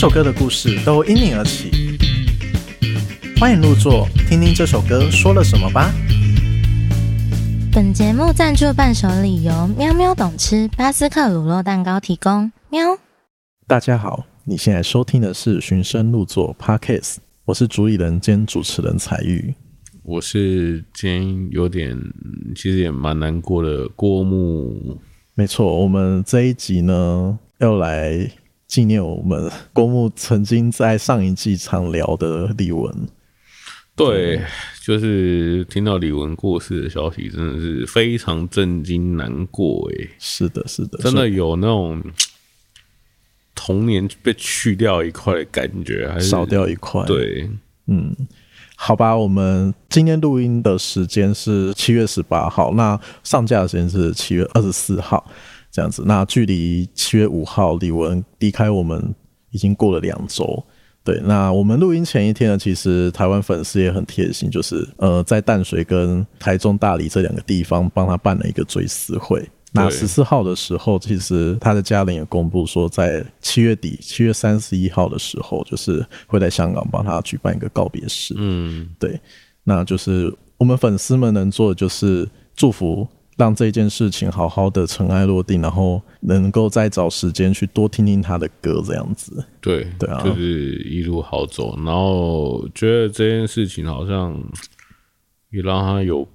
首歌的故事都因你而起，欢迎入座，听听这首歌说了什么吧。本节目赞助伴手礼由喵喵懂吃巴斯克乳酪蛋糕提供。喵，大家好，你现在收听的是寻声入座 Podcast，我是主理人兼主持人彩玉，我是今天有点其实也蛮难过的郭牧。没错，我们这一集呢要来。纪念我们郭牧曾经在上一季常聊的李玟，对，就是听到李玟过世的消息，真的是非常震惊、难过。哎，是的，是的，真的有那种童年被去掉一块的感觉，还是少掉一块？对，嗯，好吧，我们今天录音的时间是七月十八号，那上架的时间是七月二十四号。这样子，那距离七月五号李玟离开我们已经过了两周。对，那我们录音前一天呢，其实台湾粉丝也很贴心，就是呃，在淡水跟台中大理这两个地方帮他办了一个追思会。那十四号的时候，其实他的家人也公布说，在七月底，七月三十一号的时候，就是会在香港帮他举办一个告别式。嗯，对，那就是我们粉丝们能做的就是祝福。让这件事情好好的尘埃落定，然后能够再找时间去多听听他的歌，这样子。对对啊，就是一路好走。然后觉得这件事情好像也让他有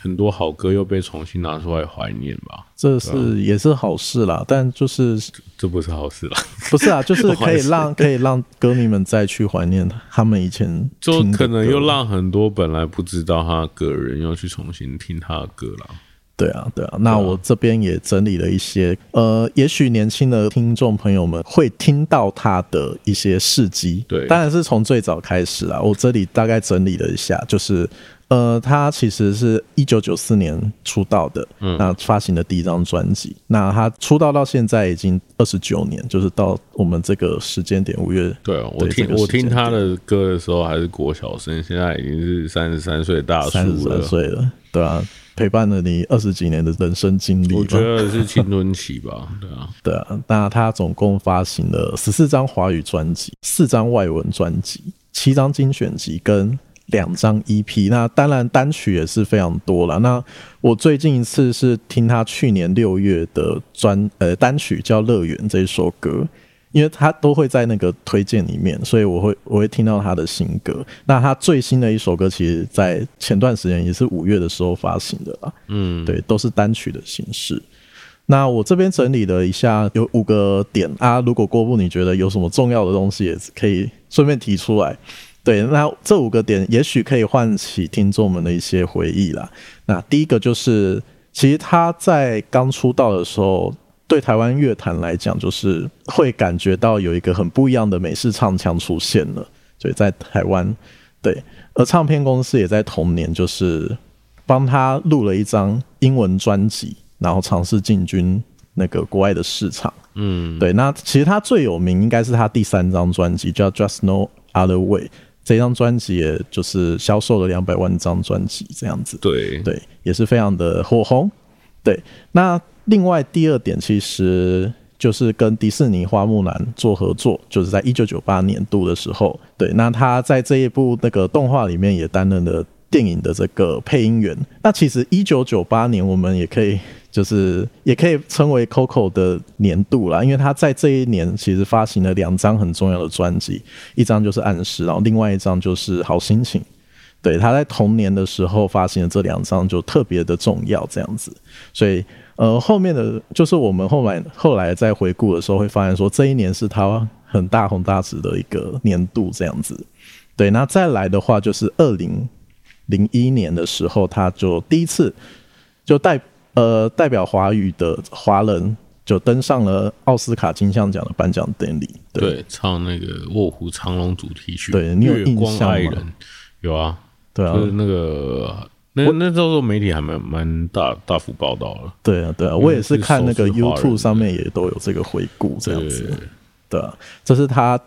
很多好歌又被重新拿出来怀念吧。这是也是好事啦，但就是这不是好事啦。不是啊，就是可以让可以让歌迷们再去怀念他们以前，就可能又让很多本来不知道他个人又去重新听他的歌了。对啊，对啊，那我这边也整理了一些，呃，也许年轻的听众朋友们会听到他的一些事迹，对，当然是从最早开始啊。我这里大概整理了一下，就是，呃，他其实是一九九四年出道的，嗯，那发行的第一张专辑，那他出道到现在已经二十九年，就是到我们这个时间点，五月，对啊，我听我听他的歌的时候还是国小生，现在已经是三十三岁大叔了，三十三岁了，对啊。陪伴了你二十几年的人生经历，我觉得是青春期吧，对啊，对啊。那他总共发行了十四张华语专辑，四张外文专辑，七张精选集跟两张 EP。那当然单曲也是非常多了。那我最近一次是听他去年六月的专呃单曲叫《乐园》这一首歌。因为他都会在那个推荐里面，所以我会我会听到他的新歌。那他最新的一首歌，其实，在前段时间也是五月的时候发行的啦。嗯，对，都是单曲的形式。那我这边整理了一下，有五个点啊。如果郭布你觉得有什么重要的东西，也可以顺便提出来。对，那这五个点也许可以唤起听众们的一些回忆啦。那第一个就是，其实他在刚出道的时候。对台湾乐坛来讲，就是会感觉到有一个很不一样的美式唱腔出现了。所以在台湾，对，而唱片公司也在同年就是帮他录了一张英文专辑，然后尝试进军那个国外的市场。嗯，对。那其实他最有名应该是他第三张专辑叫《Just No Other Way》，这张专辑也就是销售了两百万张专辑这样子。对对，也是非常的火红。对，那。另外第二点，其实就是跟迪士尼花木兰做合作，就是在一九九八年度的时候，对，那他在这一部那个动画里面也担任了电影的这个配音员。那其实一九九八年我们也可以就是也可以称为 Coco 的年度啦，因为他在这一年其实发行了两张很重要的专辑，一张就是暗示，然后另外一张就是好心情。对，他在同年的时候发行的这两张就特别的重要，这样子，所以。呃，后面的就是我们后来后来在回顾的时候，会发现说这一年是他很大红大紫的一个年度这样子。对，那再来的话就是二零零一年的时候，他就第一次就代呃代表华语的华人就登上了奥斯卡金像奖的颁奖典礼。对，唱那个《卧虎藏龙》主题曲。对，你有印象吗？有啊，对啊，就是那个。那那时候媒体还蛮蛮大大幅报道了。对啊，对啊，我也是看那个 YouTube 上面也都有这个回顾这样子。对啊，这是他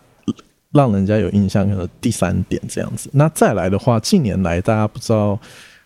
让人家有印象的第三点这样子。那再来的话，近年来大家不知道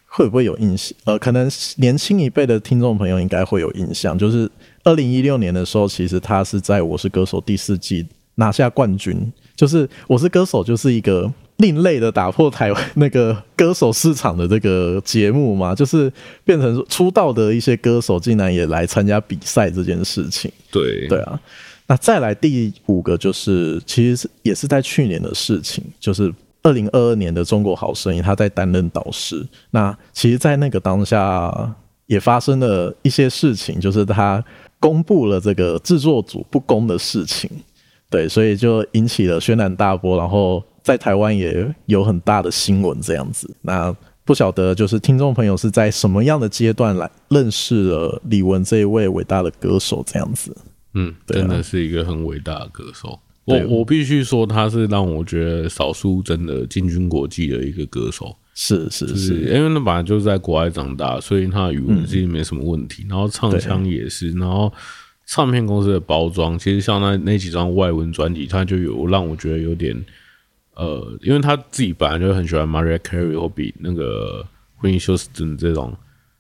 会不会有印象？呃，可能年轻一辈的听众朋友应该会有印象，就是二零一六年的时候，其实他是在《我是歌手》第四季拿下冠军。就是《我是歌手》就是一个另类的打破台湾那个歌手市场的这个节目嘛，就是变成出道的一些歌手竟然也来参加比赛这件事情。对对啊，那再来第五个就是，其实是也是在去年的事情，就是二零二二年的《中国好声音》，他在担任导师。那其实，在那个当下也发生了一些事情，就是他公布了这个制作组不公的事情。对，所以就引起了轩然大波，然后在台湾也有很大的新闻这样子。那不晓得就是听众朋友是在什么样的阶段来认识了李玟这一位伟大的歌手这样子？嗯，真的是一个很伟大的歌手。我我必须说，他是让我觉得少数真的进军国际的一个歌手。是是是，因为那本来就是在国外长大，所以他的语文其实没什么问题，嗯、然后唱腔也是，然后。唱片公司的包装，其实像那那几张外文专辑，他就有让我觉得有点，呃，因为他自己本来就很喜欢 Mariah Carey 或比那个 Whitney Houston 这种，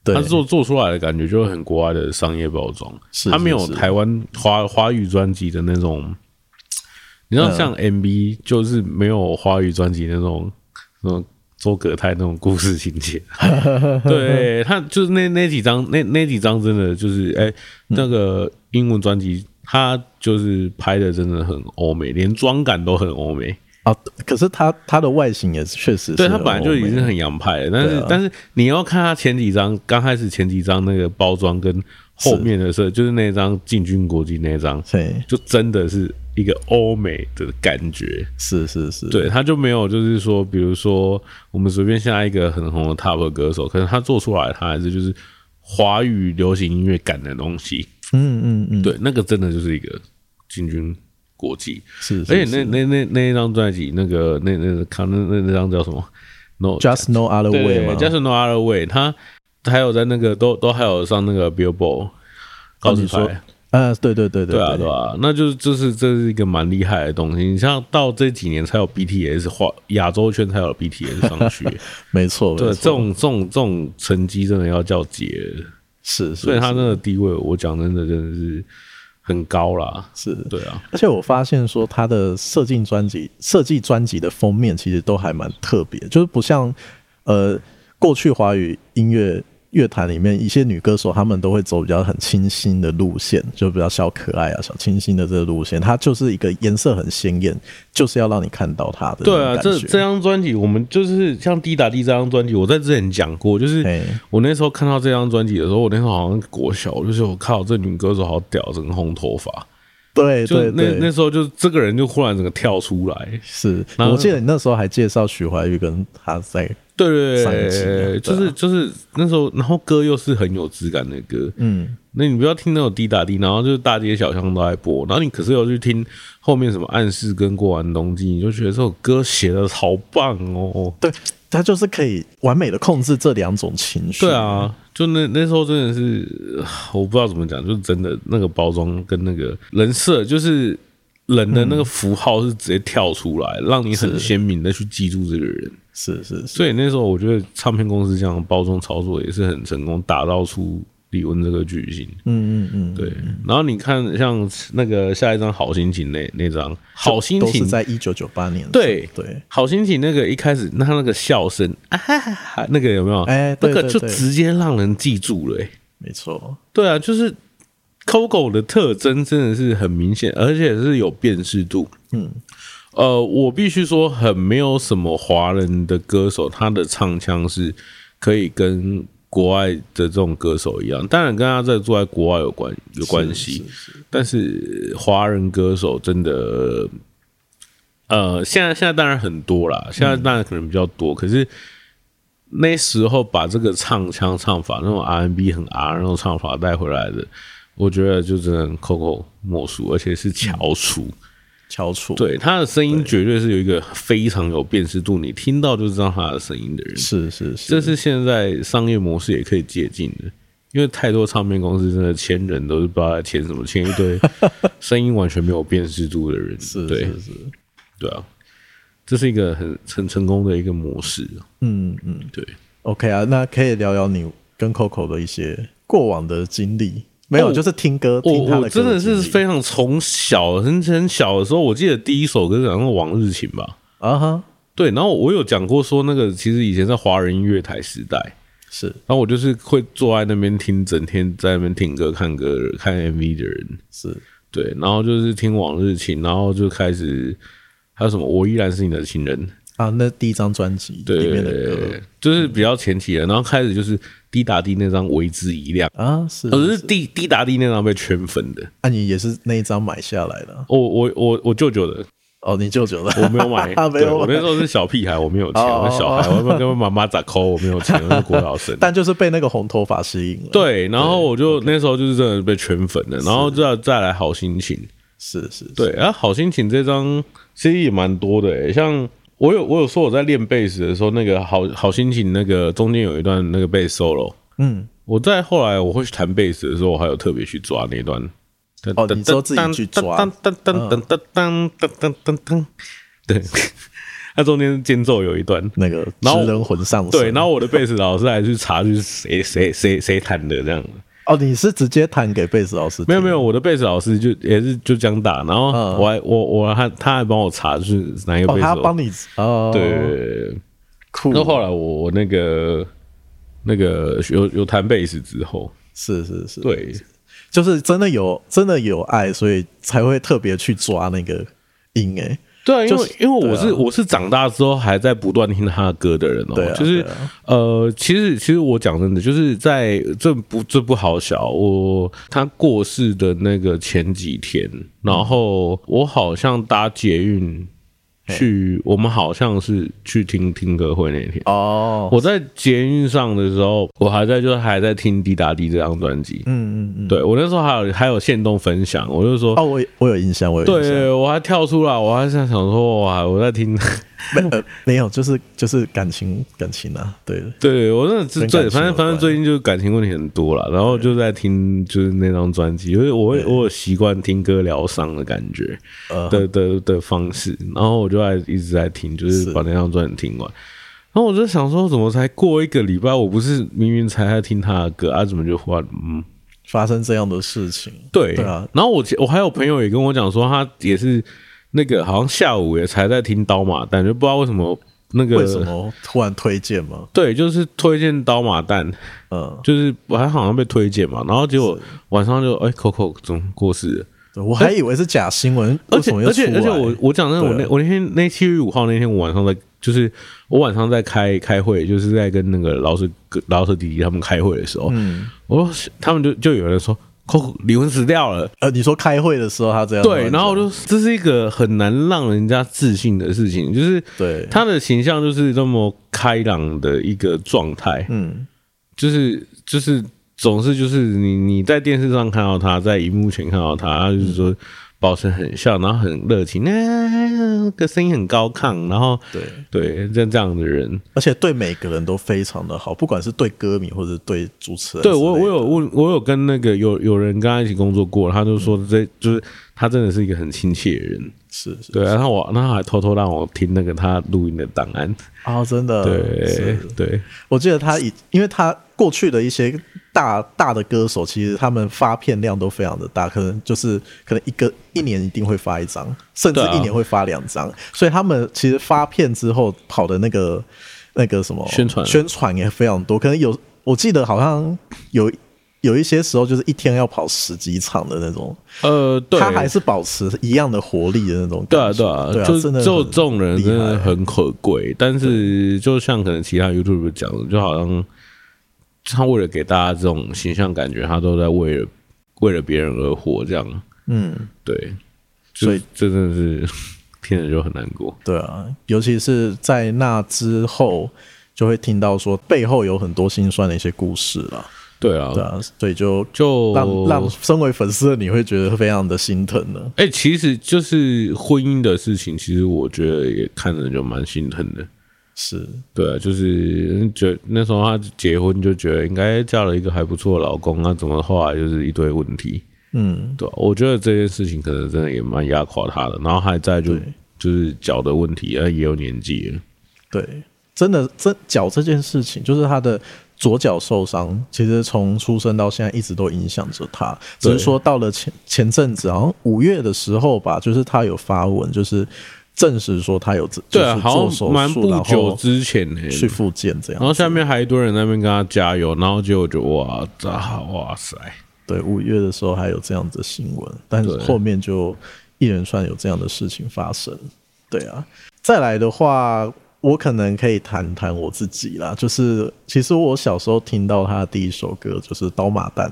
他做做出来的感觉就很国外的商业包装，他没有台湾华华语专辑的那种，你知道像 MV 就是没有华语专辑那种那种。周格泰那种故事情节，对他就是那那几张那那几张真的就是哎、欸，那个英文专辑他就是拍的真的很欧美，连妆感都很欧美啊。可是他他的外形也是确实，对他本来就已经很洋派了，但是、啊、但是你要看他前几张，刚开始前几张那个包装跟后面的时候，就是那张进军国际那张，对，就真的是。一个欧美的感觉，是是是，对，他就没有，就是说，比如说，我们随便下一个很红的 top 歌手，可是他做出来，他还是就是华语流行音乐感的东西，嗯嗯嗯，对，那个真的就是一个进军国际，是，而且那那那那一张专辑，那个那那看那那那张叫什么？No，Just No Other Way 吗？Just No Other Way，他还有在那个都都还有上那个 Billboard 高级牌。呃，对对对对，对啊，对啊，那就是就是这是一个蛮厉害的东西。你像到这几年才有 BTS 化亚洲圈才有 BTS 上去，没错，对，这种这种这种成绩真的要叫杰，是，所以他那个地位，我讲真的真的是很高啦，是对啊。而且我发现说他的设计专辑设计专辑的封面其实都还蛮特别，就是不像呃过去华语音乐。乐坛里面一些女歌手，她们都会走比较很清新的路线，就比较小可爱啊、小清新的这个路线。它就是一个颜色很鲜艳，就是要让你看到它的。对啊，这这张专辑，我们就是像《滴答滴》这张专辑，我在之前讲过，就是我那时候看到这张专辑的时候，我那时候好像国小，就是我靠，这女歌手好屌，整个红头发。对，就那对对那时候就这个人就忽然整个跳出来。是，我记得你那时候还介绍徐怀钰跟他在。对对对，就是就是那时候，然后歌又是很有质感的歌，嗯，那你不要听那种滴答滴，然后就是大街小巷都在播，然后你可是又去听后面什么暗示跟过完冬季，你就觉得这首歌写的好棒哦。对，他就是可以完美的控制这两种情绪。对啊，就那那时候真的是，我不知道怎么讲，就是真的那个包装跟那个人设，就是人的那个符号是直接跳出来，让你很鲜明的去记住这个人。是是，是，所以那时候我觉得唱片公司这样包装操作也是很成功，打造出李玟这个巨星。嗯嗯嗯，对。然后你看，像那个下一张《好心情》那那张《好心情》在一九九八年。对对，《好心情》那个一开始那他那个笑声，啊哈哈，那个有没有？哎，那个就直接让人记住了。没错，对啊，就是 Coco 的特征真的是很明显，而且是有辨识度。嗯。呃，我必须说，很没有什么华人的歌手，他的唱腔是可以跟国外的这种歌手一样。当然，跟他在住在国外有关有关系，但是华人歌手真的，呃，现在现在当然很多啦，现在当然可能比较多。可是那时候把这个唱腔唱法，那种 R&B 很 R 那种唱法带回来的，我觉得就只能 Coco 莫属，而且是翘楚。翘楚，对，他的声音绝对是有一个非常有辨识度，你听到就知道他的声音的人。是是是，这是现在商业模式也可以借鉴的，因为太多唱片公司真的签人都是不知道在签什么，签一堆 声音完全没有辨识度的人。是是是，对啊，这是一个很很成功的一个模式。嗯嗯，对。OK 啊，那可以聊聊你跟 Coco 的一些过往的经历。没有，就是听歌。听他的歌我我真的是非常从小很很小的时候，我记得第一首歌好像《往日情》吧。啊哈，对。然后我有讲过说，那个其实以前在华人音乐台时代是，然后我就是会坐在那边听，整天在那边听歌、看歌、看 MV 的人。是对，然后就是听《往日情》，然后就开始还有什么《我依然是你的情人》啊，那第一张专辑里面的歌，就是比较前期的。然后开始就是。滴答滴那张为之一亮啊，是，可是滴滴答滴那张被圈粉的。那、啊、你也是那一张买下来的？我我我我舅舅的。哦，你舅舅的，我没有买，没有。我那时候是小屁孩，我没有钱。小孩，哦、我跟我妈妈咋抠，我没有钱。我是国老生，但就是被那个红头发吸引了。对，然后我就那时候就是真的被圈粉了，然后再再来好心情，是是，是，对啊，好心情这张其实也蛮多的诶，像。我有我有说我在练贝斯的时候，那个好好心情，那个中间有一段那个贝斯 solo，嗯，我在后来我会去弹贝斯的时候，我还有特别去抓那段。哦，你说自己去抓？噔噔噔噔噔噔噔噔噔噔，对，它中间间奏有一段那个，然后人魂上对，然后我的贝斯老师还去查，就是谁谁谁谁弹的这样。哦，你是直接弹给贝斯老师？没有没有，我的贝斯老师就也是就这样打，然后我还、嗯、我我还他还帮我查是哪一个贝斯、哦，他帮你哦，对，酷。那后来我我那个那个有有弹贝斯之后，是是是，对，就是真的有真的有爱，所以才会特别去抓那个音诶。对啊，因为因为我是我是长大之后还在不断听他的歌的人哦，就是呃，其实其实我讲真的，就是在这不这不好笑，我他过世的那个前几天，然后我好像搭捷运。去，我们好像是去听听歌会那天哦。我在捷运上的时候，我还在就还在听《滴答滴》这张专辑。嗯嗯嗯，对我那时候还有还有线动分享，我就说哦，我我有印象，我有印象。对，我还跳出来，我还在想说哇，我在听。没呃 没有，就是就是感情感情啊，对。对，我真的是最反正反正最近就是感情问题很多了，然后就在听就是那张专辑，因为我会我有习惯听歌疗伤的感觉的的的方式，然后我就在一直在听，就是把那张专辑听完，然后我就想说，怎么才过一个礼拜，我不是明明才在听他的歌啊，怎么就忽然嗯发生这样的事情？对对啊，然后我我还有朋友也跟我讲说，他也是。那个好像下午也才在听刀马旦，就不知道为什么那个为什么突然推荐嘛？对，就是推荐刀马旦，嗯，就是我还好像被推荐嘛，然后结果晚上就哎，Coco 怎么过世了？我还以为是假新闻，而且而且而且我我讲真的，我那我那天那七月五号那天我晚上在就是我晚上在开开会，就是在跟那个老师老师弟弟他们开会的时候，嗯，我说他们就就有人说。离婚死掉了。呃，你说开会的时候他这样对，然后就这是一个很难让人家自信的事情，就是对。他的形象就是这么开朗的一个状态，嗯，就是就是总是就是你你在电视上看到他，在荧幕前看到他，他就是说。保持很笑，然后很热情，那个声音很高亢，然后对。对，像这样的人，而且对每个人都非常的好，不管是对歌迷或者对主持人。对我，我有问，我有跟那个有有人跟他一起工作过，他就说这就是他真的是一个很亲切的人，是是，对。然后我，那他还偷偷让我听那个他录音的档案。哦，真的，对对，我记得他以，因为他过去的一些。大大的歌手其实他们发片量都非常的大，可能就是可能一个一年一定会发一张，甚至一年会发两张，所以他们其实发片之后跑的那个那个什么宣传。宣传。也非常多，可能有我记得好像有有一些时候就是一天要跑十几场的那种，呃，对，他还是保持一样的活力的那种，对啊对啊，对啊，就就这种人真的很可贵，但是就像可能其他 YouTube 讲的，就好像。他为了给大家这种形象感觉，他都在为了为了别人而活，这样。嗯，对，所以这真的是 听着就很难过。对啊，尤其是在那之后，就会听到说背后有很多心酸的一些故事了。对啊，对啊，所以就就让让身为粉丝的你会觉得非常的心疼呢。哎、欸，其实就是婚姻的事情，其实我觉得也看着就蛮心疼的。是。对啊，就是觉那时候他结婚就觉得应该嫁了一个还不错的老公啊，怎么后来就是一堆问题，嗯，对，我觉得这件事情可能真的也蛮压垮他的，然后还在就就是脚的问题啊，也有年纪了，对，真的这脚这件事情，就是他的左脚受伤，其实从出生到现在一直都影响着他。只是说到了前前阵子，好像五月的时候吧，就是他有发文，就是证实说他有对啊，做手术，蛮不久之前去复健这样。然后下面还一堆人在那边跟他加油，然后结果就哇，哇塞！对，五月的时候还有这样子的新闻，但是后面就一连串有这样的事情发生。对啊，再来的话。我可能可以谈谈我自己啦，就是其实我小时候听到他的第一首歌就是《刀马旦》，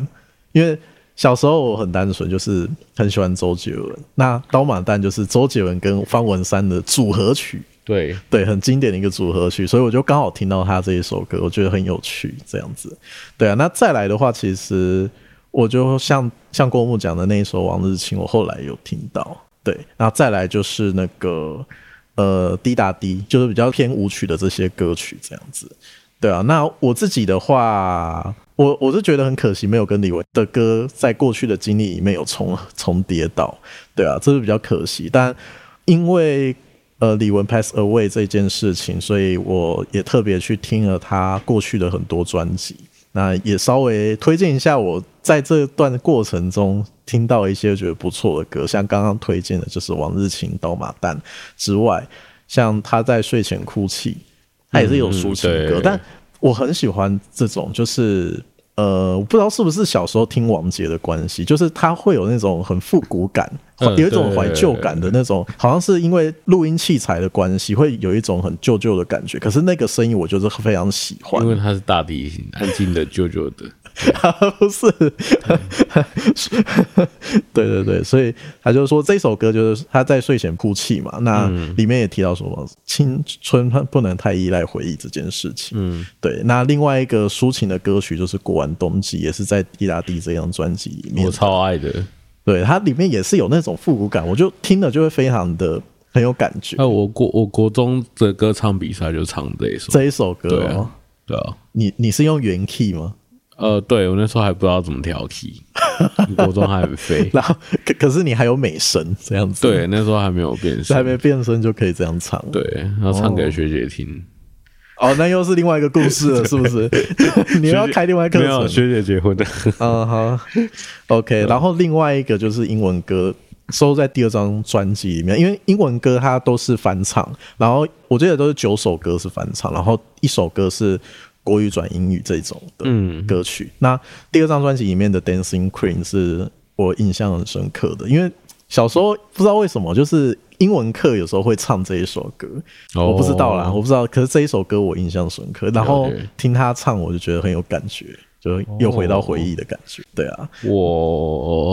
因为小时候我很单纯，就是很喜欢周杰伦。那《刀马旦》就是周杰伦跟方文山的组合曲，对对，很经典的一个组合曲，所以我就刚好听到他这一首歌，我觉得很有趣，这样子。对啊，那再来的话，其实我就像像郭牧讲的那一首《往日情》，我后来有听到。对，然后再来就是那个。呃，滴答滴就是比较偏舞曲的这些歌曲，这样子，对啊。那我自己的话，我我是觉得很可惜，没有跟李玟的歌在过去的经历里面有重 重叠到，对啊，这是比较可惜。但因为呃李玟 pass away 这件事情，所以我也特别去听了他过去的很多专辑。那也稍微推荐一下，我在这段过程中听到一些觉得不错的歌，像刚刚推荐的就是《往日情》《刀马旦》之外，像他在睡前哭泣，他也是有抒情歌，但我很喜欢这种，就是。呃，我不知道是不是小时候听王杰的关系，就是他会有那种很复古感，有一种怀旧感的那种，好像是因为录音器材的关系，会有一种很旧旧的感觉。可是那个声音，我就是非常喜欢，因为它是大提琴，安静的、旧旧的。不 是，对对对，所以他就说这首歌就是他在睡前哭泣嘛。那里面也提到说，青春不能太依赖回忆这件事情。嗯，对。那另外一个抒情的歌曲就是《过完冬季》，也是在《滴答滴》这张专辑里面，我超爱的。对，它里面也是有那种复古感，我就听了就会非常的很有感觉。那我国我国中的歌唱比赛就唱这一首这一首歌，对啊，对啊。你你是用原 key 吗？呃，对，我那时候还不知道怎么调 key，国中还很废。然后可可是你还有美声这样子，对，那时候还没有变 声，还没变声就可以这样唱，对，然后唱给学姐听。哦，那又是另外一个故事了，是不是？你要开另外一个课程？没有，学姐结婚的。嗯，好，OK。然后另外一个就是英文歌，收在第二张专辑里面，因为英文歌它都是翻唱，然后我记得都是九首歌是翻唱，然后一首歌是。国语转英语这种的歌曲，嗯、那第二张专辑里面的《Dancing Queen》是我印象很深刻的，因为小时候不知道为什么，就是英文课有时候会唱这一首歌，哦、我不知道啦，我不知道。可是这一首歌我印象深刻，然后听他唱，我就觉得很有感觉，就又回到回忆的感觉。对啊，我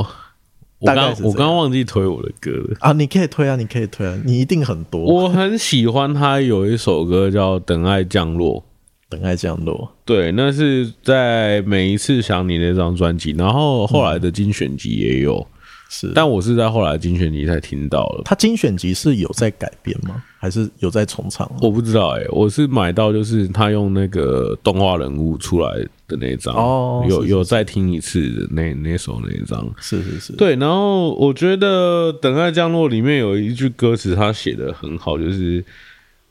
我刚我刚忘记推我的歌了啊！你可以推啊，你可以推啊，你一定很多。我很喜欢他有一首歌叫《等爱降落》。等爱降落，对，那是在每一次想你那张专辑，然后后来的精选集也有，嗯、是，但我是在后来精选集才听到了。他精选集是有在改编吗？还是有在重唱？我不知道哎、欸，我是买到就是他用那个动画人物出来的那张哦，有有再听一次的那那首那一张，是是是，对。然后我觉得《等爱降落》里面有一句歌词，他写的很好，就是。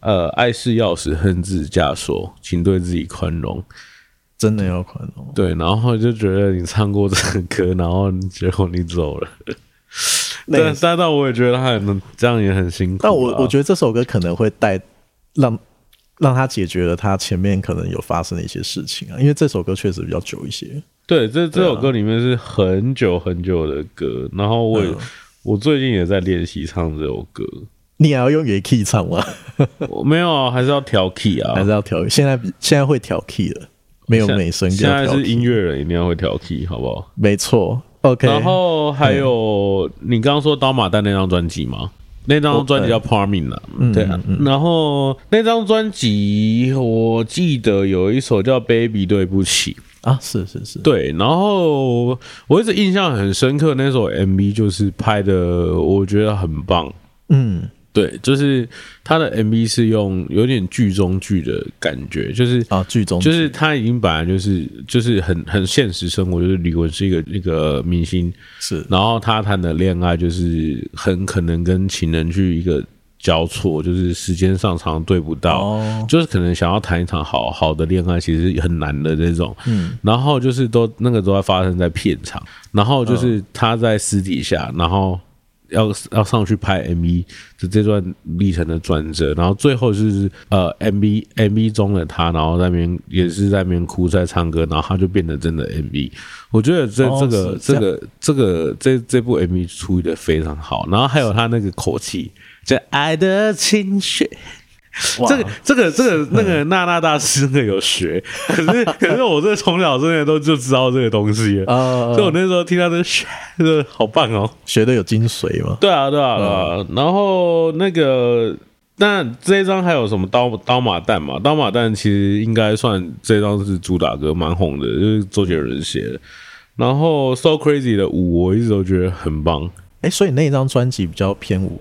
呃，爱是钥匙，恨是枷锁，请对自己宽容，真的要宽容。对，然后就觉得你唱过这个歌，然后结果你走了。但但但我也觉得他很这样也很辛苦。但我我觉得这首歌可能会带让让他解决了他前面可能有发生的一些事情啊，因为这首歌确实比较久一些。对，这这首歌里面是很久很久的歌，然后我、嗯、我最近也在练习唱这首歌。你还要用原 key 唱吗？我没有啊，还是要调 key 啊，还是要调。现在现在会调 key 了，没有美声。现在是音乐人，一定要会调 key，好不好？没错。OK。然后还有你刚刚说刀马旦那张专辑吗？那张专辑叫 Parmin 啊，对啊。然后那张专辑我记得有一首叫 Baby 对不起啊，是是是，对。然后我一直印象很深刻，那首 MV 就是拍的，我觉得很棒。嗯。对，就是他的 MV 是用有点剧中剧的感觉，就是啊，剧中就是他已经本来就是就是很很现实生活，就是李玟是一个那个明星，是，然后他谈的恋爱就是很可能跟情人去一个交错，就是时间上常常对不到，哦、就是可能想要谈一场好好的恋爱，其实很难的这种。嗯，然后就是都那个都在发生在片场，然后就是他在私底下，然后。要要上去拍 MV 的这段历程的转折，然后最后就是呃 MV MV 中的他，然后在那边也是在那边哭在唱歌，然后他就变得真的 MV。我觉得这、哦、这个这，这个这个这这部 MV 处理的非常好，然后还有他那个口气，这爱的情绪。这个这个这个那个娜娜大师那个有学，可是可是我这从小真的都就知道这个东西啊，所以我那时候听到这个学，这个好棒哦，学的有精髓嘛？对啊对啊对啊。然后那个那这一张还有什么刀刀马旦嘛？刀马旦其实应该算这张是主打歌，蛮红的，就是周杰伦写的。然后 So Crazy 的舞，我一直都觉得很棒。哎，所以那张专辑比较偏舞？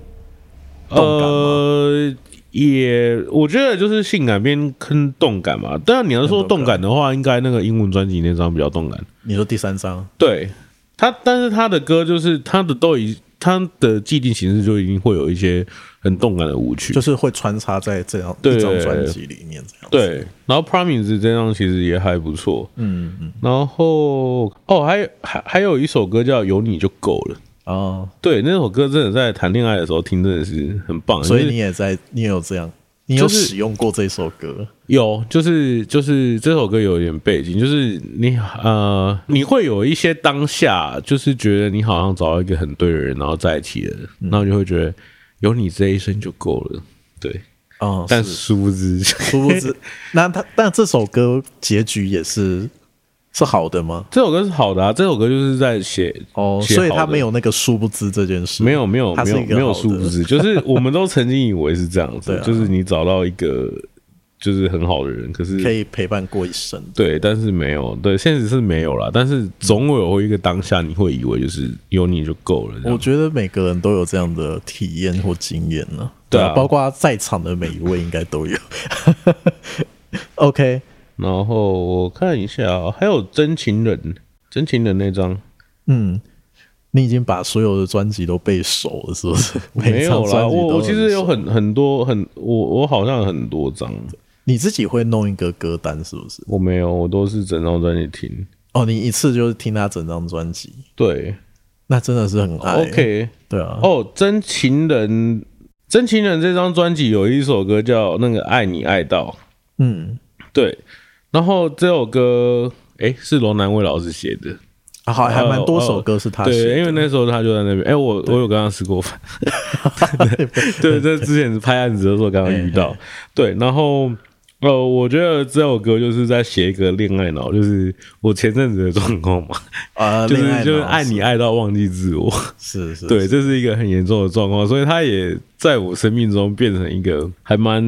呃也，我觉得就是性感变跟动感嘛。当然你要说动感的话，应该那个英文专辑那张比较动感。你说第三张？对，他，但是他的歌就是他的都已，他的既定形式就已经会有一些很动感的舞曲，就是会穿插在这样一张专辑里面这样。对，然后 Promise 这张其实也还不错。嗯嗯。然后哦，还还还有一首歌叫有你就够了。哦，对，那首歌真的在谈恋爱的时候听，真的是很棒。所以你也在，你也有这样，你有使用过这首歌？有，就是就是这首歌有一点背景，就是你呃，你会有一些当下，就是觉得你好像找到一个很对的人，然后在一起了，然后你就会觉得有你这一生就够了。对，哦，但殊不知，殊不知，那他但这首歌结局也是。是好的吗？这首歌是好的啊，这首歌就是在写哦，所以他没有那个殊不知这件事，没有没有没有没有殊不知，就是我们都曾经以为是这样子，啊、就是你找到一个就是很好的人，可是可以陪伴过一生，对，但是没有，对，现实是没有啦，但是总有一个当下你会以为就是有你就够了。我觉得每个人都有这样的体验或经验呢，对啊，包括在场的每一位应该都有。OK。然后我看一下，还有真情人，真情人那张，嗯，你已经把所有的专辑都背熟了，是不是？没有啦，我我其实有很很多很，我我好像很多张。你自己会弄一个歌单，是不是？我没有，我都是整张专辑听。哦，你一次就是听他整张专辑？对，那真的是很爱。OK，对啊。哦，真情人，真情人这张专辑有一首歌叫那个爱你爱到，嗯，对。然后这首歌，哎，是罗南卫老师写的，啊，好，还蛮多首歌是他写因为那时候他就在那边，哎，我我有跟他吃过饭，对，这之前拍案子的时候刚刚遇到，对，然后。呃，我觉得这首歌就是在写一个恋爱脑，就是我前阵子的状况嘛，啊，就是就是爱你爱到忘记自我，是是，对，这是一个很严重的状况，所以它也在我生命中变成一个还蛮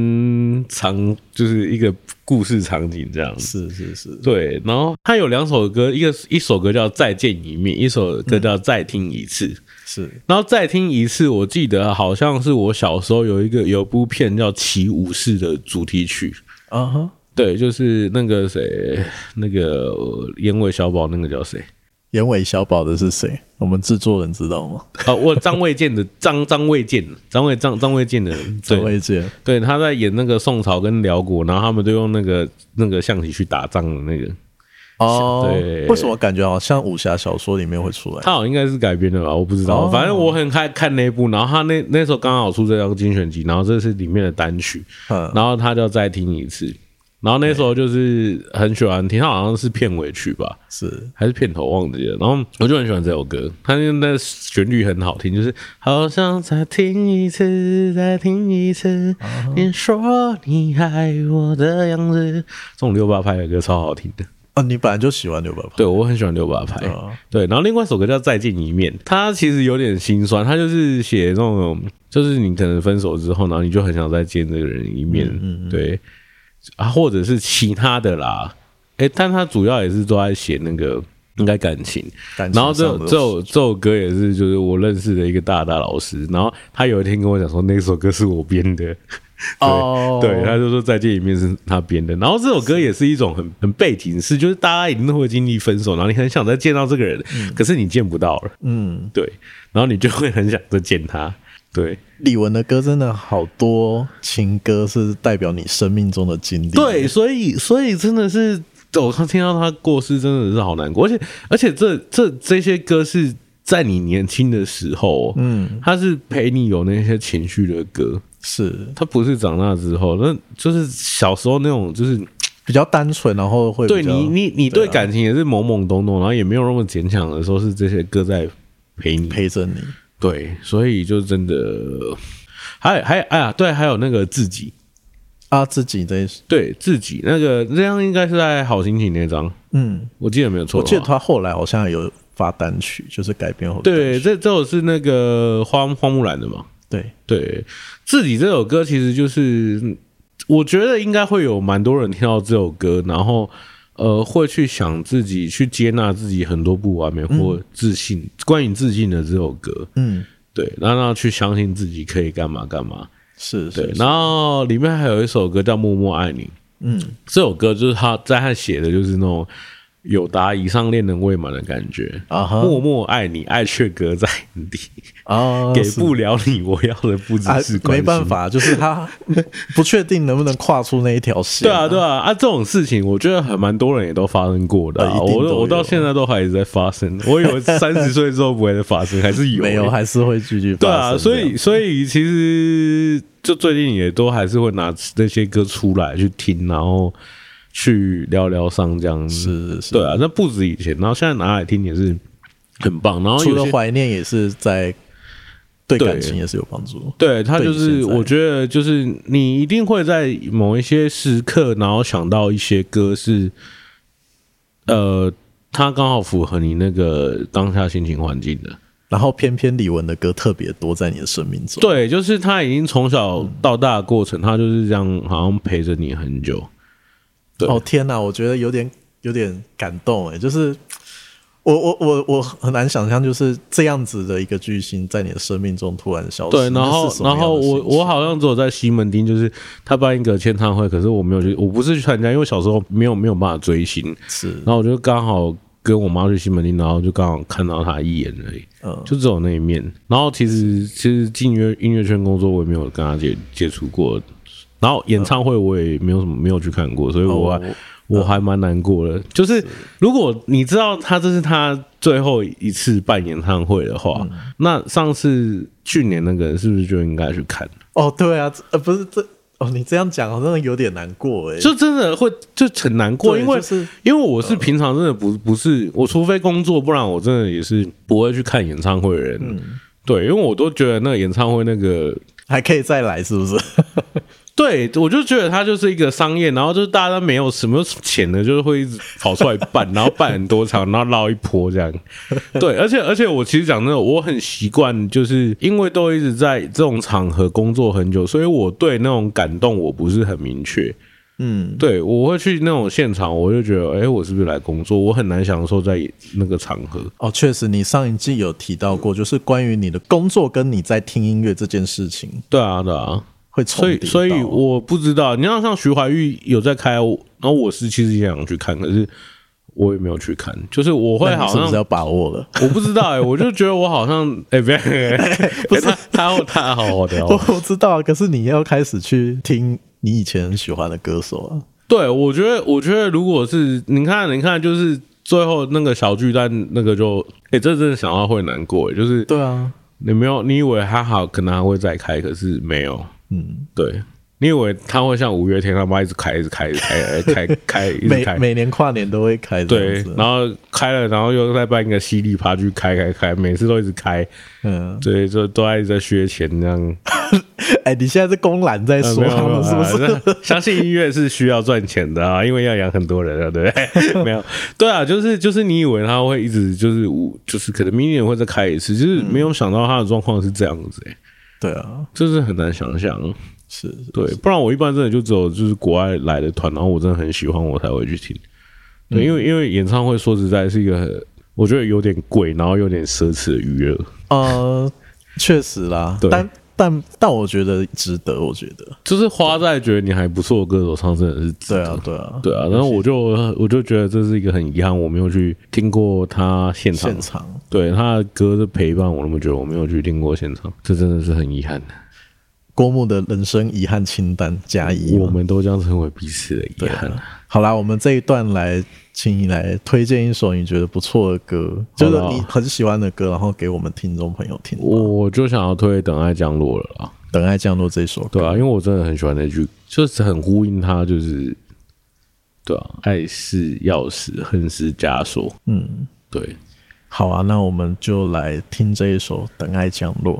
长，就是一个故事场景这样子，是是是，对。然后他有两首歌，一个一首歌叫再见一面，一首歌叫再听一次，是。然后再听一次，我记得好像是我小时候有一个有部片叫《起武士》的主题曲。啊哈，uh. 对，就是那个谁，那个眼尾小宝，那个叫谁？眼尾小宝的是谁？我们制作人知道吗？啊，我张卫健的 张张卫健，张卫张张卫健的，张卫健，对，他在演那个宋朝跟辽国，然后他们都用那个那个象棋去打仗的那个。哦，对，为什么感觉好像武侠小说里面会出来？他好像应该是改编的吧，我不知道。Oh. 反正我很爱看那部，然后他那那时候刚好出这张精选集，然后这是里面的单曲，嗯，然后他就再听一次，然后那时候就是很喜欢听，他好像是片尾曲吧，是。还是片头忘记了，然后我就很喜欢这首歌，他那旋律很好听，就是好想再听一次，再听一次，你说你爱我的样子，这种六八拍的歌超好听的。啊，你本来就喜欢六八拍，对，我很喜欢六八拍，对。然后另外一首歌叫《再见一面》，它其实有点心酸，它就是写那种，就是你可能分手之后，然后你就很想再见这个人一面，对啊，或者是其他的啦，哎，但他主要也是都在写那个应该感情。然后这首这首这首歌也是，就是我认识的一个大大老师，然后他有一天跟我讲说，那首歌是我编的。哦，对，他就说再见一面是他编的，然后这首歌也是一种很很背景式，就是大家一定都会经历分手，然后你很想再见到这个人，可是你见不到了，嗯，对，然后你就会很想再见他，对，李玟的歌真的好多情歌是代表你生命中的经历。对，所以所以真的是，我刚听到他过世，真的是好难过。而且而且这这这些歌是在你年轻的时候，嗯，他是陪你有那些情绪的歌，是。他不是长大之后，那就是小时候那种就是比较单纯，然后会对你你你对感情也是懵懵懂懂，然后也没有那么坚强的时候，是这些歌在陪你。陪着你。对，所以就真的，还还哎呀，对，还有那个自己。啊，自己这对自己那个这样应该是在好心情那张，嗯，我记得没有错，我记得他后来好像有发单曲，就是改编后，对，这这首是那个花花木兰的嘛，对。对，自己这首歌其实就是，我觉得应该会有蛮多人听到这首歌，然后。呃，会去想自己，去接纳自己很多不完美或自信，嗯、关于自信的这首歌，嗯，对，然后去相信自己可以干嘛干嘛，是，是，对，然后里面还有一首歌叫《默默爱你》，嗯，这首歌就是他在他写的就是那种。有达以上恋人未满的感觉啊！Uh huh. 默默爱你，爱却隔在底啊！Uh, 给不了你我要的不只是关心，没办法，就是他 不确定能不能跨出那一条线、啊。对啊，对啊，啊！这种事情我觉得还蛮多人也都发生过的、啊。我我到现在都还一直在发生。我以为 三十岁之后不会再发生，还是有、欸，没有，还是会继续发生。对啊，所以所以其实就最近也都还是会拿那些歌出来去听，然后。去聊聊上这样子，是是是，对啊，那不止以前，然后现在拿来听也是很棒。然后除了怀念，也是在对感情也是有帮助。对，他就是我觉得就是你一定会在某一些时刻，然后想到一些歌是，呃，他刚好符合你那个当下心情环境的。然后偏偏李玟的歌特别多在你的生命中。对，就是他已经从小到大的过程，他就是这样，好像陪着你很久。对哦天哪，我觉得有点有点感动哎，就是我我我我很难想象，就是这样子的一个巨星在你的生命中突然消失。对，然后然后我我好像只有在西门町，就是他办一个签唱会，可是我没有去，我不是去参加，因为小时候没有没有办法追星，是，然后我就刚好跟我妈去西门町，然后就刚好看到他一眼而已，嗯，就只有那一面。然后其实其实进音乐音乐圈工作，我也没有跟他接接触过。然后演唱会我也没有什么没有去看过，所以我还、哦、我还蛮难过的。就是如果你知道他这是他最后一次办演唱会的话，嗯、那上次去年那个是不是就应该去看？哦，对啊，呃，不是这哦，你这样讲真的有点难过哎，就真的会就很难过，因为、就是、因为我是平常真的不不是我，除非工作，不然我真的也是不会去看演唱会的人。嗯、对，因为我都觉得那个演唱会那个还可以再来，是不是？对，我就觉得它就是一个商业，然后就是大家都没有什么钱的，就是会一直跑出来办，然后办很多场，然后捞一波这样。对，而且而且我其实讲真的，我很习惯，就是因为都一直在这种场合工作很久，所以我对那种感动我不是很明确。嗯，对，我会去那种现场，我就觉得，哎，我是不是来工作？我很难享受在那个场合。哦，确实，你上一季有提到过，就是关于你的工作跟你在听音乐这件事情。对啊，对啊。会所以，所以我不知道。你要像徐怀钰有在开，然后我是其实也想去看，可是我也没有去看。就是我会好像要把握了，我不知道哎、欸，我就觉得我好像哎，别、欸欸、不是他他他好好的，我我知道，可是你要开始去听你以前喜欢的歌手啊。对，我觉得我觉得如果是你看你看，就是最后那个小巨蛋那个就哎、欸，这真的想到会难过、欸，就是对啊，你没有你以为还好，可能还会再开，可是没有。嗯，对，你以为他会像五月天他妈一直开，一直开，一直开，开开，一直开，每每年跨年都会开，对，然后开了，然后又再办一个犀利趴去开开开，每次都一直开，嗯，对，就都在一直在削钱这样。哎，你现在是公然在说他们是不是？相信音乐是需要赚钱的啊，因为要养很多人啊，对不对？没有，对啊，就是就是你以为他会一直就是就是可能明年会再开一次，就是没有想到他的状况是这样子哎。对啊，这是很难想象，是，是，对，不然我一般真的就只有就是国外来的团，然后我真的很喜欢，我才会去听。对，因为因为演唱会说实在是一个很，我觉得有点贵，然后有点奢侈的娱乐。呃，确实啦，对。但但但我觉得值得，我觉得就是花在觉得你还不错的歌手上，真的是值得。对啊，对啊，对啊。然后我就我就觉得这是一个很遗憾，我没有去听过他现场。现场对他的歌的陪伴，我那么久，我没有去听过现场，这真的是很遗憾的。郭牧的人生遗憾清单加一，我们都将成为彼此的遗憾。好啦，我们这一段来，请你来推荐一首你觉得不错的歌，就是你很喜欢的歌，然后给我们听众朋友听。我就想要推《等爱降落》了啦，《等爱降落》这首歌，对啊，因为我真的很喜欢那句，就是很呼应他，就是对啊，爱是钥匙，恨是枷锁。嗯，对。好啊，那我们就来听这一首《等爱降落》。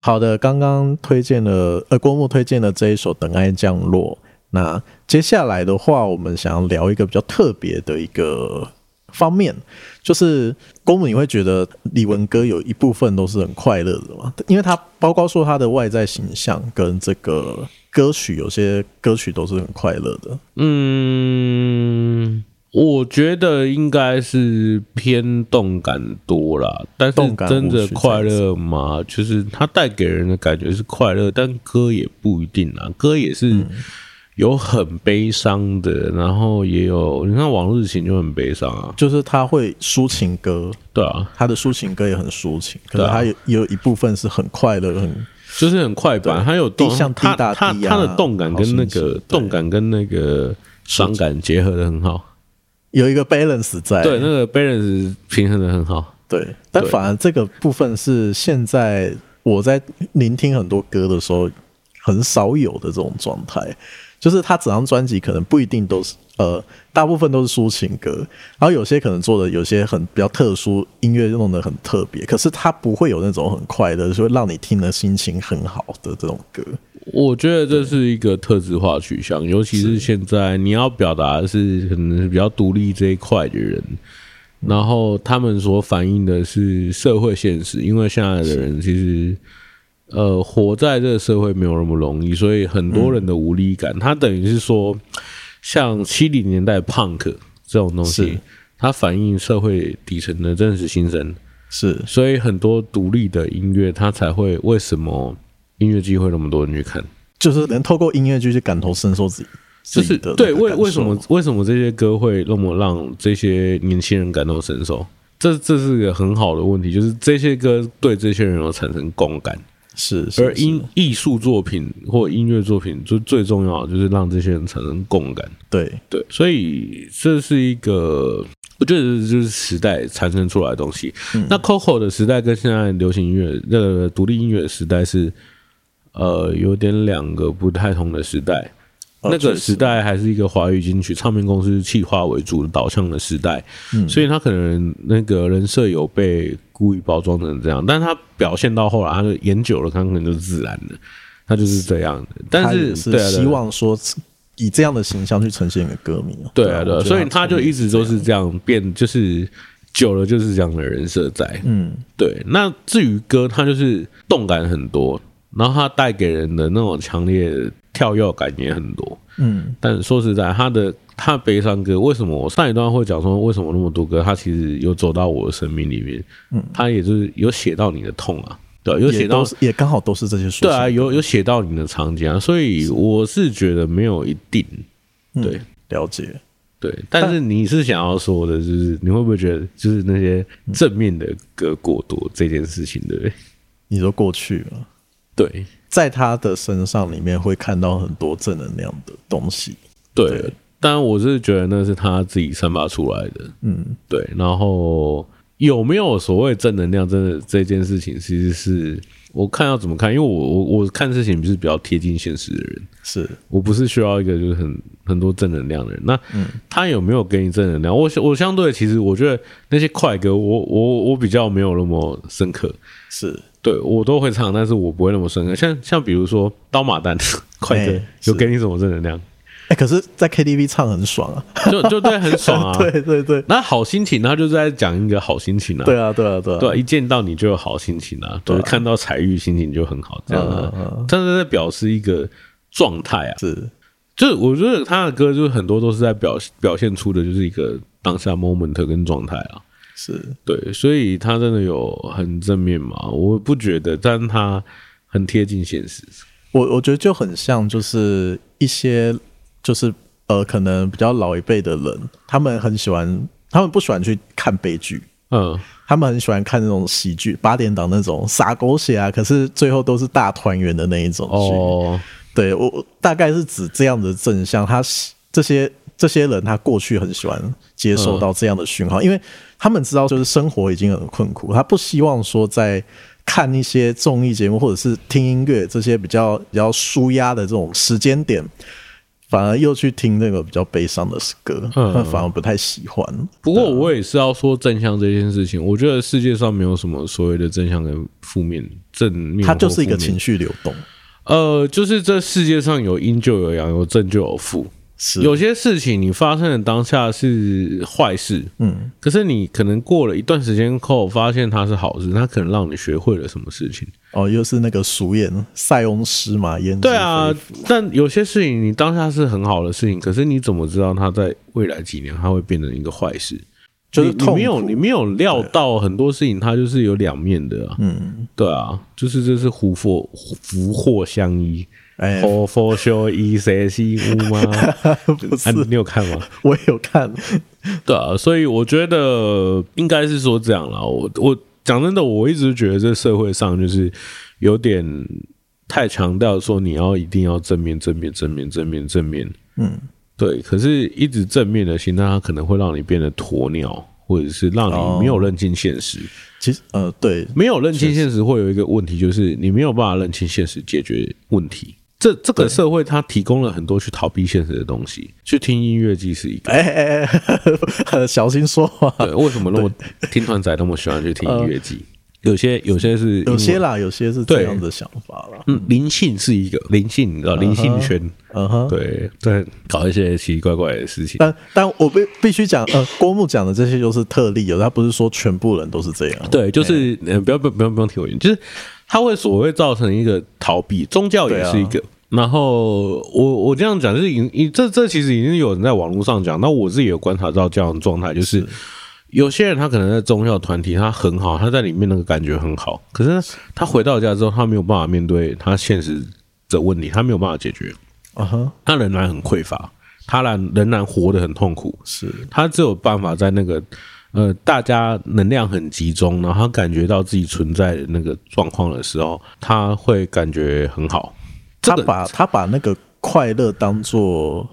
好的，刚刚推荐了呃，郭牧推荐的这一首《等爱降落》。那接下来的话，我们想要聊一个比较特别的一个方面，就是公母，你会觉得李文歌有一部分都是很快乐的嘛？因为他包括说他的外在形象跟这个歌曲，有些歌曲都是很快乐的。嗯。我觉得应该是偏动感多啦，但是真的快乐吗？就是他带给人的感觉是快乐，但歌也不一定啊，歌也是有很悲伤的，然后也有你看《往日情》就很悲伤啊，就是他会抒情歌，对啊，他的抒情歌也很抒情，可是他有有一部分是很快乐，很就是很快板，还有动像滴答滴啊，他的动感跟那个动感跟那个伤感结合的很好。有一个 balance 在，对，那个 balance 平衡的很好，对。但反而这个部分是现在我在聆听很多歌的时候很少有的这种状态，就是他整张专辑可能不一定都是，呃，大部分都是抒情歌，然后有些可能做的有些很比较特殊，音乐弄得很特别，可是他不会有那种很快的，就会让你听了心情很好的这种歌。我觉得这是一个特质化取向，尤其是现在你要表达的是可能是比较独立这一块的人，然后他们所反映的是社会现实，因为现在的人其实呃活在这个社会没有那么容易，所以很多人的无力感，它等于是说像七零年代 punk 这种东西，它反映社会底层的真实心声，是，所以很多独立的音乐它才会为什么。音乐剧会那么多人去看，就是能透过音乐剧去感同身受自己，就是对为为什么为什么这些歌会那么让这些年轻人感同身受？这这是一个很好的问题，就是这些歌对这些人有产生共感，是，而音艺术作品或音乐作品就最重要的就是让这些人产生共感，对对，所以这是一个我觉得就是时代产生出来的东西。嗯、那 Coco 的时代跟现在流行音乐那个独立音乐时代是。呃，有点两个不太同的时代，那个时代还是一个华语金曲唱片公司企划为主的导向的时代，所以他可能那个人设有被故意包装成这样，但他表现到后来，他就演久了，他可能就自然的，他就是这样的。但是是希望说以这样的形象去呈现给歌迷，对啊，对，所以他就一直都是这样变，就是久了就是这样的人设在。嗯，对。那至于歌，他就是动感很多。然后他带给人的那种强烈的跳跃感也很多，嗯，但说实在，他的他悲伤歌为什么我上一段会讲说为什么那么多歌，他其实有走到我的生命里面，嗯，他也就是有写到你的痛啊，对，有写到也刚好都是这些书，对啊，有有写到你的场景啊，所以我是觉得没有一定，对，嗯，了解，对，但是你是想要说的就是你会不会觉得就是那些正面的歌过多这件事情，对不对？你说过去了。对，在他的身上里面会看到很多正能量的东西。对，对，但我是觉得那是他自己散发出来的。嗯，对。然后有没有所谓正能量？真的这件事情，其实是我看要怎么看，因为我我我看事情不是比较贴近现实的人，是我不是需要一个就是很很多正能量的人。那他有没有给你正能量？我我相对其实我觉得那些快歌，我我我比较没有那么深刻。是。对，我都会唱，但是我不会那么深刻。像像比如说《刀马旦》快歌，有给你什么正能量？哎、欸，可是，在 KTV 唱很爽啊，就就对，很爽啊。对对对，那好心情，他就是在讲一个好心情啊。对啊，对啊，对啊，对，一见到你就有好心情啊，对，看到彩玉心情就很好，这样啊。但是在表示一个状态啊，是，就是我觉得他的歌就是很多都是在表表现出的就是一个当下 moment 跟状态啊。是对，所以他真的有很正面嘛？我不觉得，但他很贴近现实。我我觉得就很像，就是一些就是呃，可能比较老一辈的人，他们很喜欢，他们不喜欢去看悲剧，嗯，他们很喜欢看那种喜剧，八点档那种撒狗血啊，可是最后都是大团圆的那一种剧。哦，对，我大概是指这样的正向，他这些。这些人他过去很喜欢接受到这样的讯号，因为他们知道就是生活已经很困苦，他不希望说在看一些综艺节目或者是听音乐这些比较比较舒压的这种时间点，反而又去听那个比较悲伤的歌，他反而不太喜欢。不过我也是要说正向这件事情，我觉得世界上没有什么所谓的正向跟负面，正面它就是一个情绪流动。呃，就是这世界上有阴就有阳，有正就有负。是有些事情你发生的当下是坏事，嗯，可是你可能过了一段时间后，发现它是好事，它可能让你学会了什么事情。哦，又是那个俗谚“塞翁失马，焉知”。对啊，但有些事情你当下是很好的事情，可是你怎么知道它在未来几年它会变成一个坏事？就是你没有你没有料到很多事情，它就是有两面的啊。嗯，对啊，就是这是福祸福祸相依。哎，佛佛修一谁西屋吗？不是、啊，你有看吗？我也有看。对啊，所以我觉得应该是说这样啦。我我讲真的，我一直觉得这社会上就是有点太强调说你要一定要正面正面正面正面正面。嗯，对。可是，一直正面的心态，它可能会让你变得鸵鸟，或者是让你没有认清现实。其实，呃，对，没有认清现实会有一个问题，就是你没有办法认清现实，解决问题。这这个社会，它提供了很多去逃避现实的东西。去听音乐剧是一个，哎哎哎，小心说话。对，为什么那么听团仔那么喜欢去听音乐剧？有些有些是有些啦，有些是这样的想法啦。嗯，灵性是一个灵性，你知道灵性圈，嗯哼，对对，搞一些奇奇怪怪的事情。但但我必必须讲，呃，郭牧讲的这些就是特例，有他不是说全部人都是这样。对，就是不要不要不要不用提我，就是。它会所谓造成一个逃避，宗教也是一个。啊、然后我我这样讲，就是已这这其实已经有人在网络上讲。那我自己有观察到这样的状态，就是有些人他可能在宗教团体他很好，他在里面那个感觉很好，可是他回到家之后，他没有办法面对他现实的问题，他没有办法解决。啊哈，他仍然很匮乏，他仍仍然活得很痛苦。是他只有办法在那个。呃，大家能量很集中，然后他感觉到自己存在的那个状况的时候，他会感觉很好。他把他把那个快乐当做，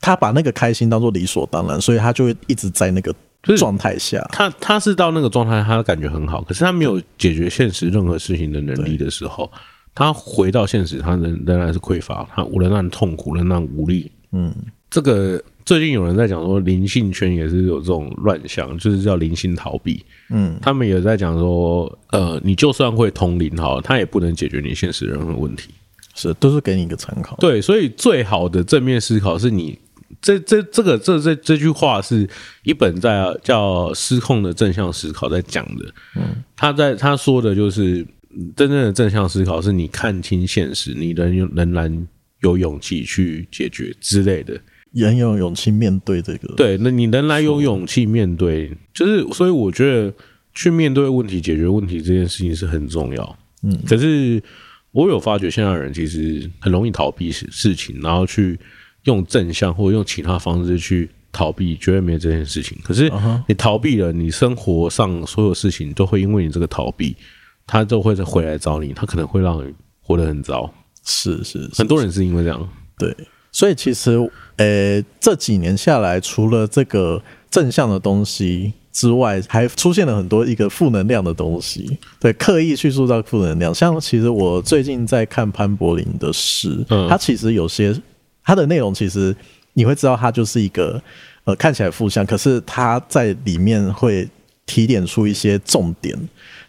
他把那个开心当做理所当然，所以他就会一直在那个状态下。他他是到那个状态，他感觉很好，可是他没有解决现实任何事情的能力的时候，他回到现实，他仍仍然是匮乏，他仍然痛苦，仍然无力。嗯，这个。最近有人在讲说，灵性圈也是有这种乱象，就是叫灵性逃避。嗯，他们也在讲说，呃，你就算会通灵好，他也不能解决你现实任何问题。是，都是给你一个参考。对，所以最好的正面思考是你这这这个这这这句话是一本在叫《失控的正向思考》在讲的。嗯，他在他说的就是真正的正向思考是你看清现实，你仍仍然有勇气去解决之类的。也有勇气面对这个，对，那你能来有勇气面对，就是所以我觉得去面对问题、解决问题这件事情是很重要。嗯，可是我有发觉，现在人其实很容易逃避事事情，然后去用正向或者用其他方式去逃避，绝对没有这件事情。可是你逃避了，你生活上所有事情都会因为你这个逃避，他就会再回来找你，他可能会让你活得很糟。是是，是，很多人是因为这样，对。所以其实，呃、欸，这几年下来，除了这个正向的东西之外，还出现了很多一个负能量的东西。对，刻意去塑造负能量。像其实我最近在看潘柏林的诗，嗯，他其实有些他的内容，其实你会知道，他就是一个呃看起来负向，可是他在里面会提点出一些重点。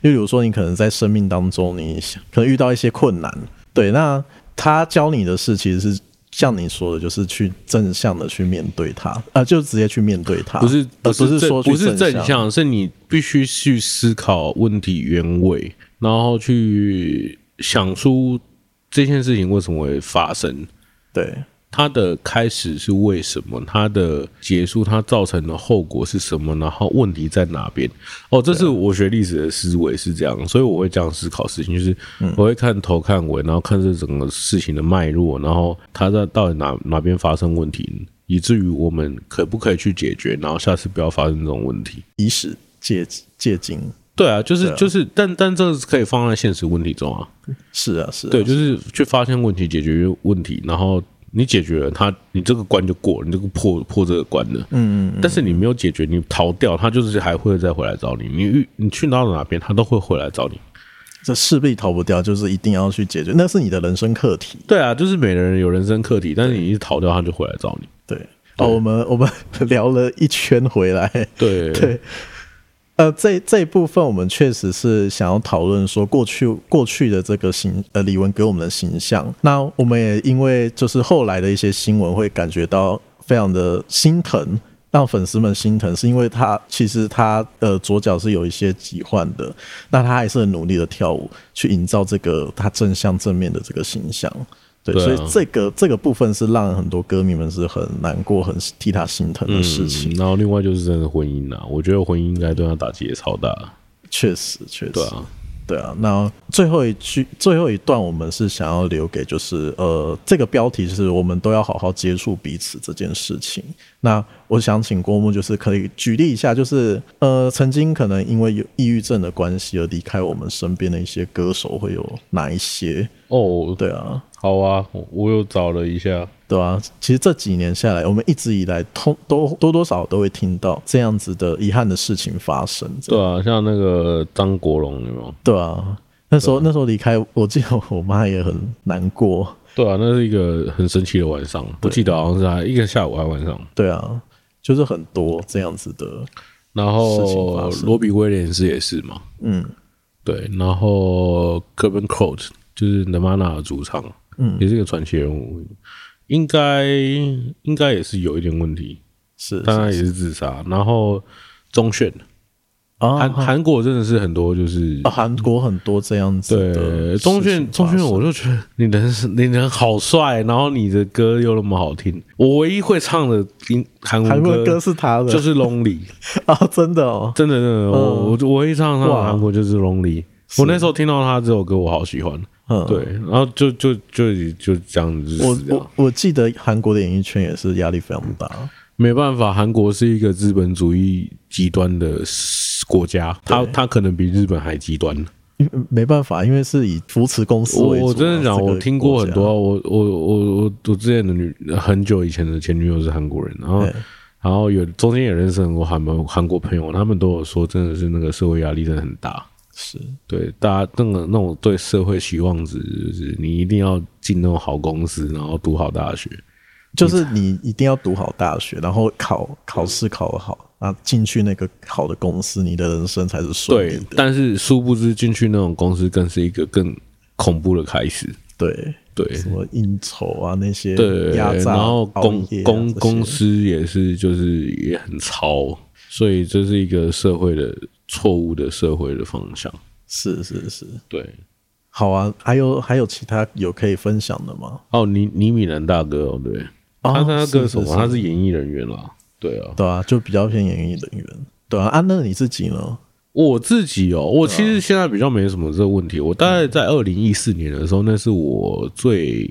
就比如说，你可能在生命当中，你可能遇到一些困难，对，那他教你的事其实是。像你说的，就是去正向的去面对它，啊、呃，就直接去面对它，不是，不是，不是说不是正向，是你必须去思考问题原委，然后去想出这件事情为什么会发生。对，它的开始是为什么？它的结束，它造成的后果是什么？然后问题在哪边？哦，这是我学历史的思维是这样，所以我会这样思考事情，就是我会看头看尾，然后看这整个事情的脉络，然后它在到底哪哪边发生问题，以至于我们可不可以去解决，然后下次不要发生这种问题，以史借借镜。对啊，就是啊就是，但但这是可以放在现实问题中啊。是啊，是啊。对，就是去发现问题，解决问题，然后你解决了他，你这个关就过了，你这个破破这个关了。嗯，嗯嗯。但是你没有解决，你逃掉，他就是还会再回来找你。你遇你去到哪边，他都会回来找你。这势必逃不掉，就是一定要去解决，那是你的人生课题。对啊，就是每个人有人生课题，但是你一逃掉，他就回来找你。对。对哦，我们我们 聊了一圈回来。对对。呃，这这一部分我们确实是想要讨论说，过去过去的这个形呃李玟给我们的形象，那我们也因为就是后来的一些新闻会感觉到非常的心疼，让粉丝们心疼，是因为他其实他呃左脚是有一些疾患的，那他还是很努力的跳舞去营造这个他正向正面的这个形象。对，对啊、所以这个这个部分是让很多歌迷们是很难过、很替他心疼的事情。嗯、然后另外就是真的婚姻啊，我觉得婚姻应该对他打击也超大。确实，确实，对啊，对啊。那最后一句、最后一段，我们是想要留给，就是呃，这个标题是我们都要好好接触彼此这件事情。那我想请郭牧，就是可以举例一下，就是呃，曾经可能因为有抑郁症的关系而离开我们身边的一些歌手，会有哪一些？哦，对啊。好啊，我又找了一下，对啊，其实这几年下来，我们一直以来通都多多少少都会听到这样子的遗憾的事情发生。对啊，像那个张国荣，有没有？对啊，那时候、啊、那时候离开，我记得我妈也很难过。对啊，那是一个很神奇的晚上，不记得好像是还一个下午还晚上。对啊，就是很多这样子的。然后罗比威廉斯也是嘛，嗯，对，然后 Kevin Colt 就是 Nirvana 的主场。嗯，也是一个传奇人物，应该应该也是有一点问题，是，当然也是自杀。然后钟鉉，韩韩国真的是很多，就是韩国很多这样子。对，钟铉钟铉，我就觉得你人是你人好帅，然后你的歌又那么好听。我唯一会唱的韩韩国歌是他的，就是 Lonely 啊，真的哦，真的真的，我我唯一唱唱韩国就是 Lonely。我那时候听到他这首歌，我好喜欢。嗯，对，然后就就就就这样子。我我我记得韩国的演艺圈也是压力非常大，没办法，韩国是一个资本主义极端的国家，他他可能比日本还极端。没办法，因为是以扶持公司为主。我真的讲，我听过很多，我我我我我之前的女很久以前的前女友是韩国人，然后然后有中间也认识很多韩国韩国朋友，他们都有说，真的是那个社会压力真的很大。是对，大家那个那种对社会期望值，就是你一定要进那种好公司，然后读好大学，就是你一定要读好大学，然后考考试考得好，啊，进去那个好的公司，你的人生才是顺利的。对，但是殊不知进去那种公司，更是一个更恐怖的开始。对对，什么应酬啊那些，对，然后公公公司也是，就是也很操，所以这是一个社会的。错误的社会的方向，是是是，对，好啊，还有还有其他有可以分享的吗？哦，倪倪米兰大哥哦，对，哦、他他歌手嘛，他是演艺人员啦，对啊，对啊，就比较偏演艺人员，对啊，啊，那你自己呢？我自己哦，我其实现在比较没什么这个问题，我大概在二零一四年的时候，那是我最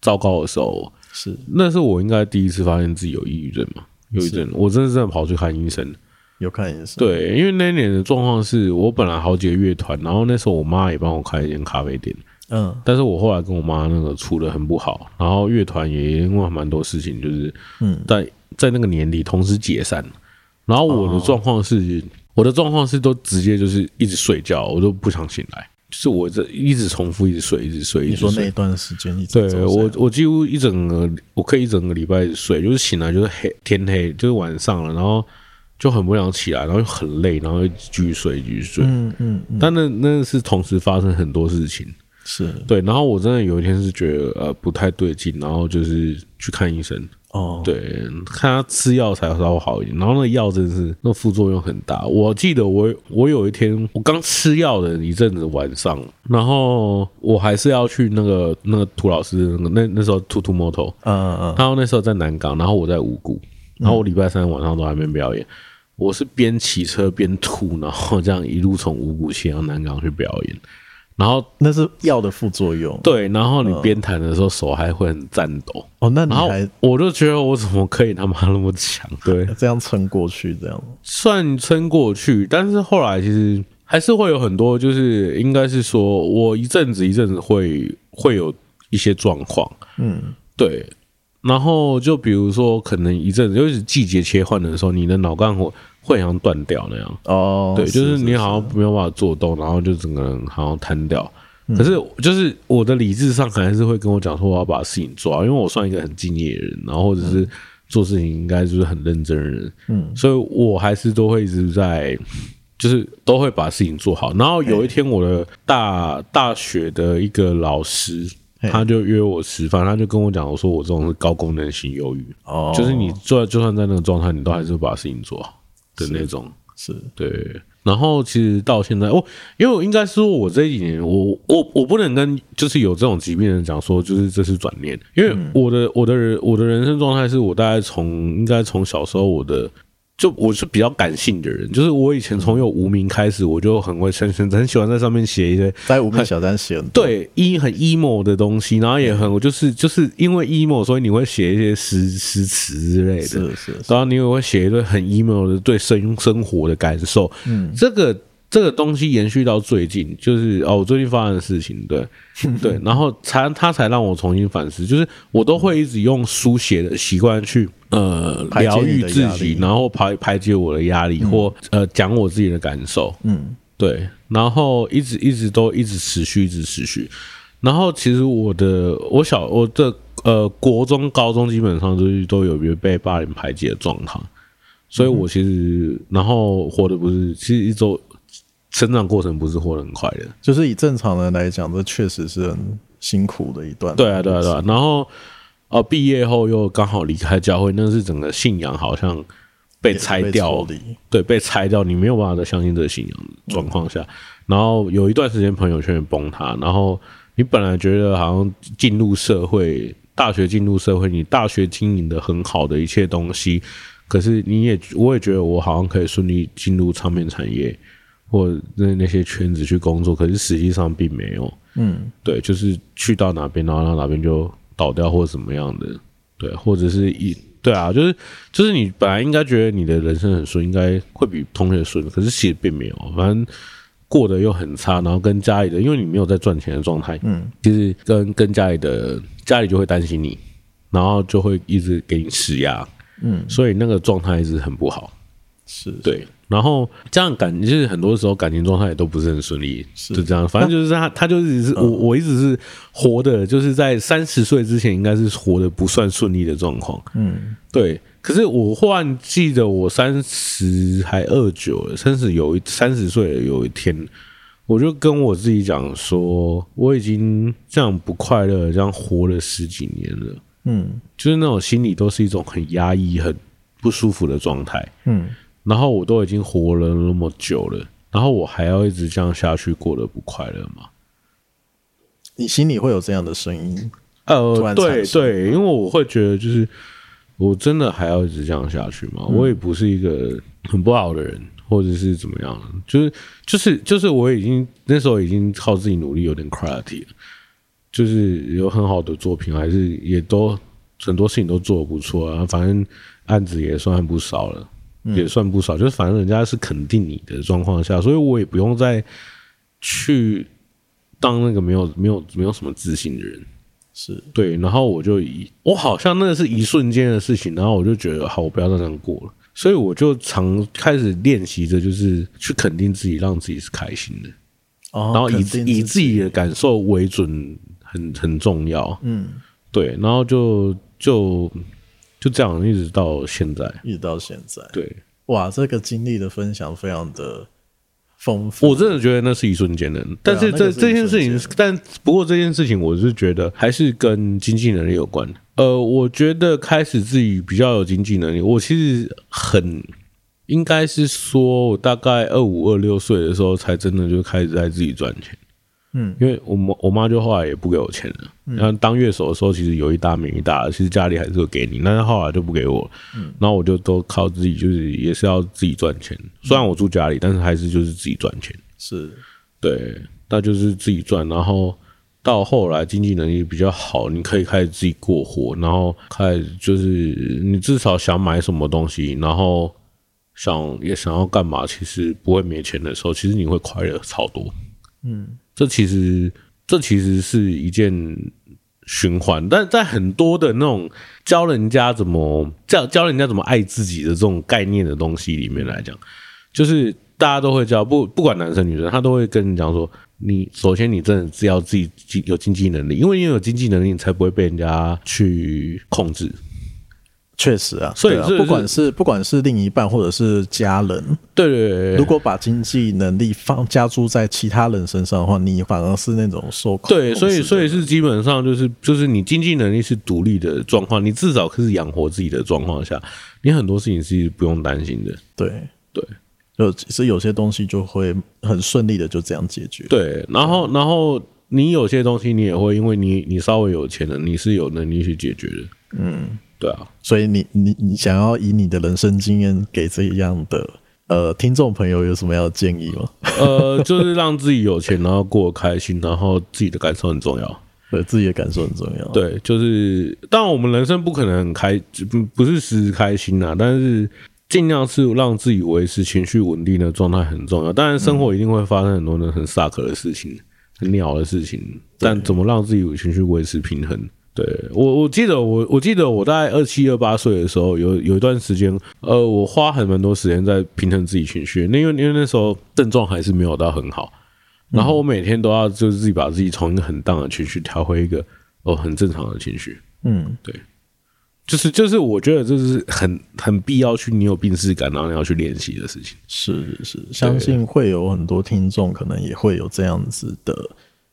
糟糕的时候，是，那是我应该第一次发现自己有抑郁症嘛，忧郁症，我真的真的跑去看医生。有看医生，对，因为那年的状况是我本来好几个乐团，然后那时候我妈也帮我开一间咖啡店，嗯，但是我后来跟我妈那个处的很不好，然后乐团也因为蛮多事情，就是嗯，在在那个年底同时解散，然后我的状况是，我的状况是都直接就是一直睡觉，我都不想醒来，就是我这一直重复一直睡，一直睡。你说那一段时间，对我我几乎一整个我可以一整个礼拜一直睡，就是醒来就是黑天黑，就是晚上了，然后。就很不想起来，然后又很累，然后又继续睡，继续睡。嗯嗯。嗯，但那那是同时发生很多事情，是对。然后我真的有一天是觉得呃不太对劲，然后就是去看医生。哦，对，看他吃药才稍微好一点。然后那个药真的是那副作用很大。我记得我我有一天我刚吃药的一阵子晚上，然后我还是要去那个那个涂老师那个那那时候涂涂摩头，嗯嗯嗯，然后那时候在南港，然后我在五谷，然后我礼拜三晚上都还没表演。嗯、我是边骑车边吐，然后这样一路从五股骑到南港去表演。然后那是药的副作用，对。然后你边弹的时候手还会很颤抖。哦，那你还我就觉得我怎么可以他妈那么强？对，这样撑过去，这样算撑过去。但是后来其实还是会有很多，就是应该是说我一阵子一阵子会会有一些状况，嗯，对。然后就比如说，可能一阵子就是季节切换的时候，你的脑干会。会好像断掉那样。哦，对，就是你好像没有办法做动，然后就整个人好像瘫掉。可是就是我的理智上还是会跟我讲说，我要把事情做好，因为我算一个很敬业的人，然后或者是做事情应该就是很认真的人，嗯，所以我还是都会一直在，就是都会把事情做好。然后有一天，我的大大学的一个老师，他就约我吃饭，他就跟我讲，我说我这种是高功能型忧郁，哦，就是你做就算在那个状态，你都还是会把事情做好。的那种是，是对，然后其实到现在，我因为我应该说，我这几年，我我我不能跟就是有这种疾病的人讲说，就是这是转念，因为我的我的人我的人生状态是我大概从应该从小时候我的。就我是比较感性的人，就是我以前从有无名开始，我就很会很很很喜欢在上面写一些在无名小站写对一很 emo 的东西，然后也很我就是就是因为 emo，所以你会写一些诗诗词之类的，是是，然后你也会写一堆很 emo 的对生生活的感受，嗯，这个。这个东西延续到最近，就是哦，我最近发生的事情，对。对，然后才他才让我重新反思，就是我都会一直用书写的习惯去呃疗愈自己，然后排排解我的压力，或呃讲我自己的感受，嗯，对，然后一直一直都一直持续，一直持续，然后其实我的我小我的呃国中高中基本上都都有被被霸凌排挤的状态，所以我其实然后活的不是其实一周。成长过程不是活得很快的，就是以正常人来讲，这确实是很辛苦的一段。对啊，对啊，对啊。然后，呃，毕业后又刚好离开教会，那是整个信仰好像被拆掉，对，被拆掉，你没有办法再相信这个信仰的状况下。然后有一段时间朋友圈也崩塌，然后你本来觉得好像进入社会，大学进入社会，你大学经营的很好的一切东西，可是你也我也觉得我好像可以顺利进入唱片产业。或那那些圈子去工作，可是实际上并没有。嗯，对，就是去到哪边，然后到哪边就倒掉或者怎么样的，对，或者是一对啊，就是就是你本来应该觉得你的人生很顺，应该会比同学顺，可是其实并没有，反正过得又很差，然后跟家里的，因为你没有在赚钱的状态，嗯，其实跟跟家里的家里就会担心你，然后就会一直给你施压，嗯，所以那个状态一直很不好，是。对。然后这样感，就是很多时候感情状态也都不是很顺利，是就这样。反正就是他，他就是是我，我一直是活的，就是在三十岁之前应该是活的不算顺利的状况。嗯，对。可是我忽然记得，我三十还二九了，三十有一三十岁了，有一天，我就跟我自己讲说，我已经这样不快乐，这样活了十几年了。嗯，就是那种心里都是一种很压抑、很不舒服的状态。嗯。然后我都已经活了那么久了，然后我还要一直这样下去，过得不快乐吗？你心里会有这样的声音？呃，对对，因为我会觉得，就是我真的还要一直这样下去吗？嗯、我也不是一个很不好的人，或者是怎么样？就是就是就是，我已经那时候已经靠自己努力，有点 quality 了，就是有很好的作品，还是也都很多事情都做的不错啊，反正案子也算不少了。也算不少，就是反正人家是肯定你的状况下，所以我也不用再去当那个没有没有没有什么自信的人，是对。然后我就以我好像那个是一瞬间的事情，然后我就觉得好，我不要再这样过了。所以我就常开始练习着，就是去肯定自己，让自己是开心的。哦，然后以以自己的感受为准，很很重要。嗯，对，然后就就。就这样一直到现在，一直到现在。对，哇，这个经历的分享非常的丰富。我真的觉得那是一瞬间的，但是这、这件事情，但不过这件事情，我是觉得还是跟经济能力有关。呃，我觉得开始自己比较有经济能力，我其实很应该是说，我大概二五二六岁的时候，才真的就开始在自己赚钱。嗯，因为我妈我妈就后来也不给我钱了。然后当乐手的时候，其实有一搭没一搭，其实家里还是会给你，但是后来就不给我。嗯，然后我就都靠自己，就是也是要自己赚钱。虽然我住家里，但是还是就是自己赚钱。是，对，那就是自己赚。然后到后来经济能力比较好，你可以开始自己过活，然后开始就是你至少想买什么东西，然后想也想要干嘛，其实不会没钱的时候，其实你会快乐超多。嗯。这其实，这其实是一件循环，但在很多的那种教人家怎么教教人家怎么爱自己的这种概念的东西里面来讲，就是大家都会教，不不管男生女生，他都会跟你讲说，你首先你真的是要自己有经济能力，因为你有经济能力，你才不会被人家去控制。确实啊，所以不管是不管是另一半或者是家人，对对对，如果把经济能力放加注在其他人身上的话，你反而是那种受控。对，所以所以是基本上就是就是你经济能力是独立的状况，你至少可是养活自己的状况下，你很多事情是不用担心的。对对，就其实有些东西就会很顺利的就这样解决。对，然后然后你有些东西你也会因为你你稍微有钱了，你是有能力去解决的。嗯。对啊，所以你你你想要以你的人生经验给这样的呃听众朋友有什么样的建议吗？呃，就是让自己有钱，然后过得开心，然后自己的感受很重要。对，自己的感受很重要。对，就是当然我们人生不可能很开，不不是时时开心啊，但是尽量是让自己维持情绪稳定的状态很重要。当然，生活一定会发生很多的很 suck 的事情，很鸟的事情，但怎么让自己有情绪维持平衡？对我，我记得我，我记得我大概二七二八岁的时候，有有一段时间，呃，我花很蛮多时间在平衡自己情绪。那因为因为那时候症状还是没有到很好，然后我每天都要就是自己把自己从一个很荡的情绪调回一个哦很正常的情绪。嗯，对，就是就是我觉得这是很很必要去你有病耻感，然后你要去练习的事情。是是，相信会有很多听众可能也会有这样子的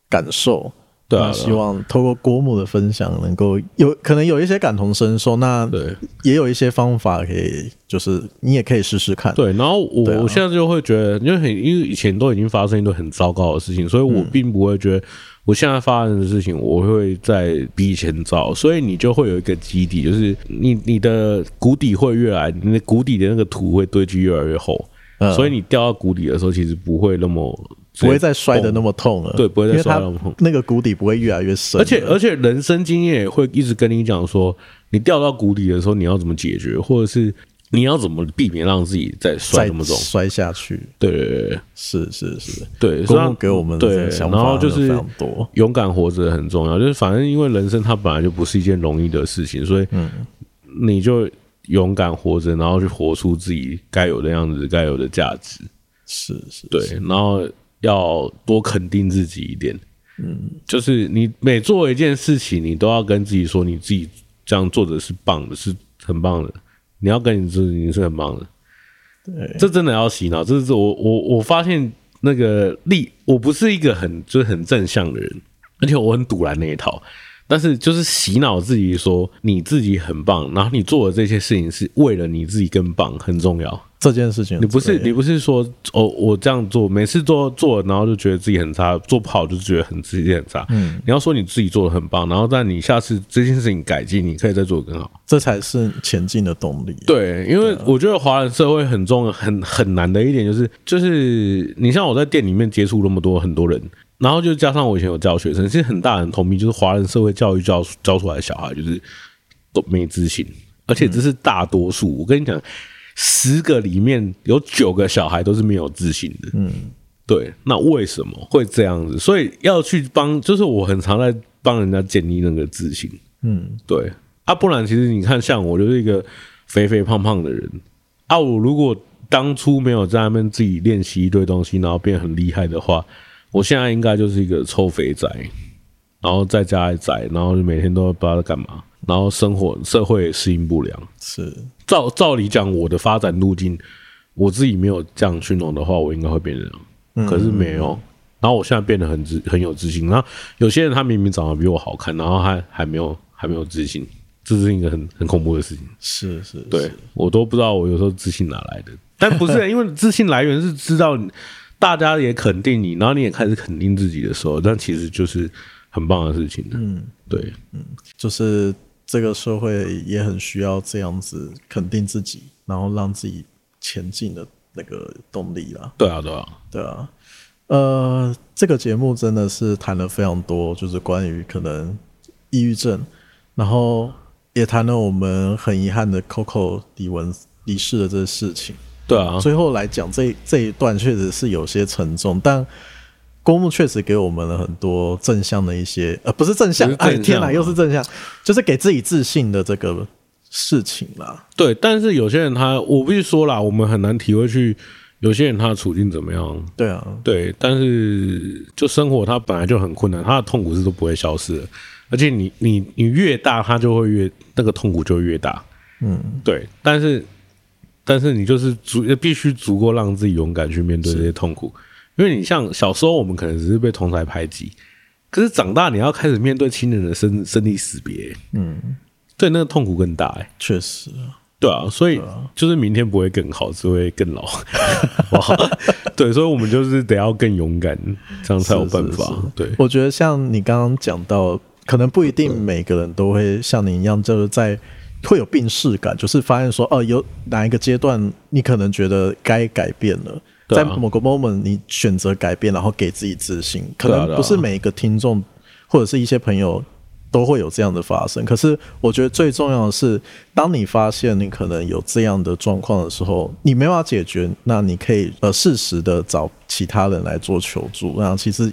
感受。对啊，希望透过郭木的分享，能够有可能有一些感同身受。那对，也有一些方法可以，就是你也可以试试看。对，然后我、啊、我现在就会觉得，因为很因为以前都已经发生一堆很糟糕的事情，所以我并不会觉得我现在发生的事情我会再比以前糟。所以你就会有一个基底，就是你你的谷底会越来，你的谷底的那个土会堆积越来越厚，嗯、所以你掉到谷底的时候，其实不会那么。不会再摔得那么痛了，对，不会再摔得那么痛，那个谷底不会越来越深，而且而且人生经验也会一直跟你讲说，你掉到谷底的时候你要怎么解决，或者是你要怎么避免让自己再摔那么重，摔下去。对对对，是是是，对，所以给我们对，然后就是勇敢活着很重要，就是反正因为人生它本来就不是一件容易的事情，所以嗯，你就勇敢活着，然后去活出自己该有的样子，该有的价值。是是，对，然后。要多肯定自己一点，嗯，就是你每做一件事情，你都要跟自己说，你自己这样做的是棒的，是很棒的。你要跟你自己，你是很棒的。对，这真的要洗脑。这是我我我发现那个力，我不是一个很就是很正向的人，而且我很堵然那一套。但是就是洗脑自己说你自己很棒，然后你做的这些事情是为了你自己更棒，很重要。这件事情，你不是你不是说哦，我这样做，每次做做，然后就觉得自己很差，做不好就觉得很自己很差。嗯，你要说你自己做的很棒，然后但你下次这件事情改进，你可以再做得更好，这才是前进的动力。对，因为我觉得华人社会很重要，很很难的一点就是，就是你像我在店里面接触那么多很多人。然后就加上我以前有教学生，其实很大很同病就是华人社会教育教教出来的小孩就是都没自信，而且这是大多数。嗯、我跟你讲，十个里面有九个小孩都是没有自信的。嗯，对。那为什么会这样子？所以要去帮，就是我很常在帮人家建立那个自信。嗯，对。啊，不然其实你看，像我就是一个肥肥胖胖的人啊，我如果当初没有在那边自己练习一堆东西，然后变得很厉害的话。我现在应该就是一个臭肥宅，然后在家里宅，然后就每天都不知道在干嘛，然后生活社会适应不良。是照照理讲，我的发展路径，我自己没有这样去弄的话，我应该会变成这样。可是没有。然后我现在变得很自很有自信。然后有些人他明明长得比我好看，然后还还没有还没有自信，这是一个很很恐怖的事情。是是，对我都不知道我有时候自信哪来的。但不是因为自信来源是知道大家也肯定你，然后你也开始肯定自己的时候，但其实就是很棒的事情。嗯，对，嗯，就是这个社会也很需要这样子肯定自己，然后让自己前进的那个动力啦。对啊，对啊，对啊。呃，这个节目真的是谈了非常多，就是关于可能抑郁症，然后也谈了我们很遗憾的 Coco 李文离世的这个事情。对啊，最后来讲这这一段确实是有些沉重，但郭木确实给我们了很多正向的一些，呃，不是正向，正向哎，天哪，又是正向，就是给自己自信的这个事情啦。对，但是有些人他，我必须说啦，我们很难体会去。有些人他的处境怎么样？对啊，对，但是就生活他本来就很困难，他的痛苦是都不会消失的，而且你你你越大，他就会越那个痛苦就越大，嗯，对，但是但是你就是足必须足够让自己勇敢去面对这些痛苦，因为你像小时候我们可能只是被同台排挤，可是长大你要开始面对亲人的生生离死别，嗯，对，那个痛苦更大，哎，确实。对啊，所以就是明天不会更好，只会更老。哇，对，所以我们就是得要更勇敢，这样才有办法。对，我觉得像你刚刚讲到，可能不一定每个人都会像你一样，就是在会有病逝感，就是发现说，哦，有哪一个阶段你可能觉得该改变了，在某个 moment 你选择改变，然后给自己自信。可能不是每一个听众或者是一些朋友。都会有这样的发生，可是我觉得最重要的是，当你发现你可能有这样的状况的时候，你没办法解决，那你可以呃适时的找其他人来做求助。那其实，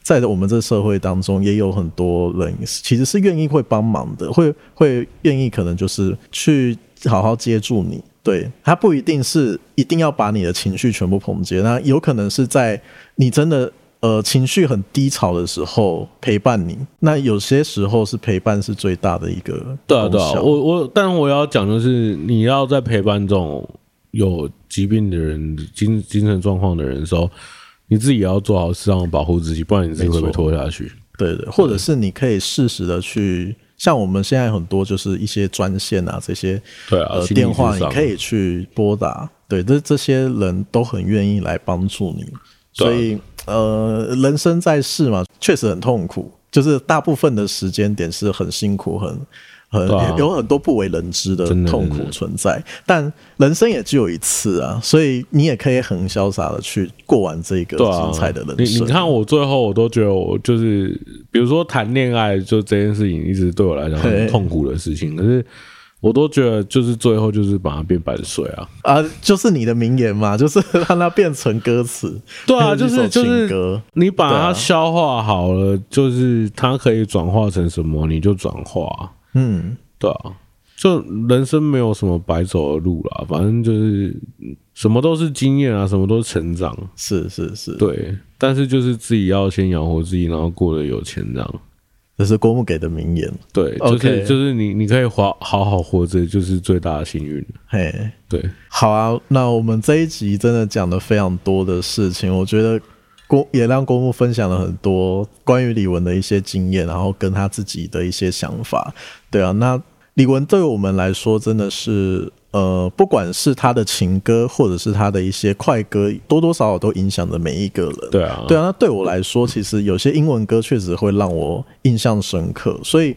在我们这社会当中，也有很多人其实是愿意会帮忙的，会会愿意可能就是去好好接住你。对，他不一定是一定要把你的情绪全部捧接，那有可能是在你真的。呃，情绪很低潮的时候陪伴你，那有些时候是陪伴是最大的一个。对啊，对啊，我我，但我要讲的是，你要在陪伴这种有疾病的人、精精神状况的人的时候，你自己也要做好适当的保护自己，不然你自己会不会拖下去？对对，或者是你可以适时的去，像我们现在很多就是一些专线啊，这些对啊、呃、电话你可以去拨打，对，这这些人都很愿意来帮助你，所以。呃，人生在世嘛，确实很痛苦，就是大部分的时间点是很辛苦，很很、啊、有很多不为人知的痛苦存在。但人生也只有一次啊，所以你也可以很潇洒的去过完这个精彩的人生。啊、你你看，我最后我都觉得，我就是比如说谈恋爱，就这件事情一直对我来讲很痛苦的事情，可是。我都觉得，就是最后就是把它变白水啊啊，就是你的名言嘛，就是让它变成歌词。对啊，就是就是你把它消化好了，就是它可以转化成什么，你就转化。嗯，对啊，就人生没有什么白走的路啦，反正就是什么都是经验啊，什么都是成长。是是是，对，但是就是自己要先养活自己，然后过得有钱这样。这是郭牧给的名言，对，就是 Okay 就是你你可以活好好活着，就是最大的幸运。嘿，对，好啊，那我们这一集真的讲了非常多的事情，我觉得郭也让郭木分享了很多关于李玟的一些经验，然后跟他自己的一些想法。对啊，那李玟对我们来说真的是。呃，不管是他的情歌，或者是他的一些快歌，多多少少都影响着每一个人。对啊，对啊。那对我来说，其实有些英文歌确实会让我印象深刻。所以，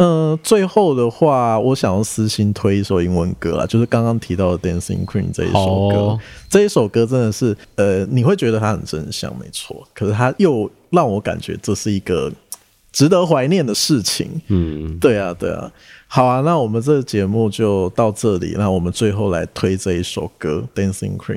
呃，最后的话，我想要私心推一首英文歌啊，就是刚刚提到的《Dancing Queen》这一首歌。哦、这一首歌真的是，呃，你会觉得它很真相，没错。可是它又让我感觉这是一个值得怀念的事情。嗯，对啊，对啊。好啊，那我们这个节目就到这里。那我们最后来推这一首歌《Dancing Queen》。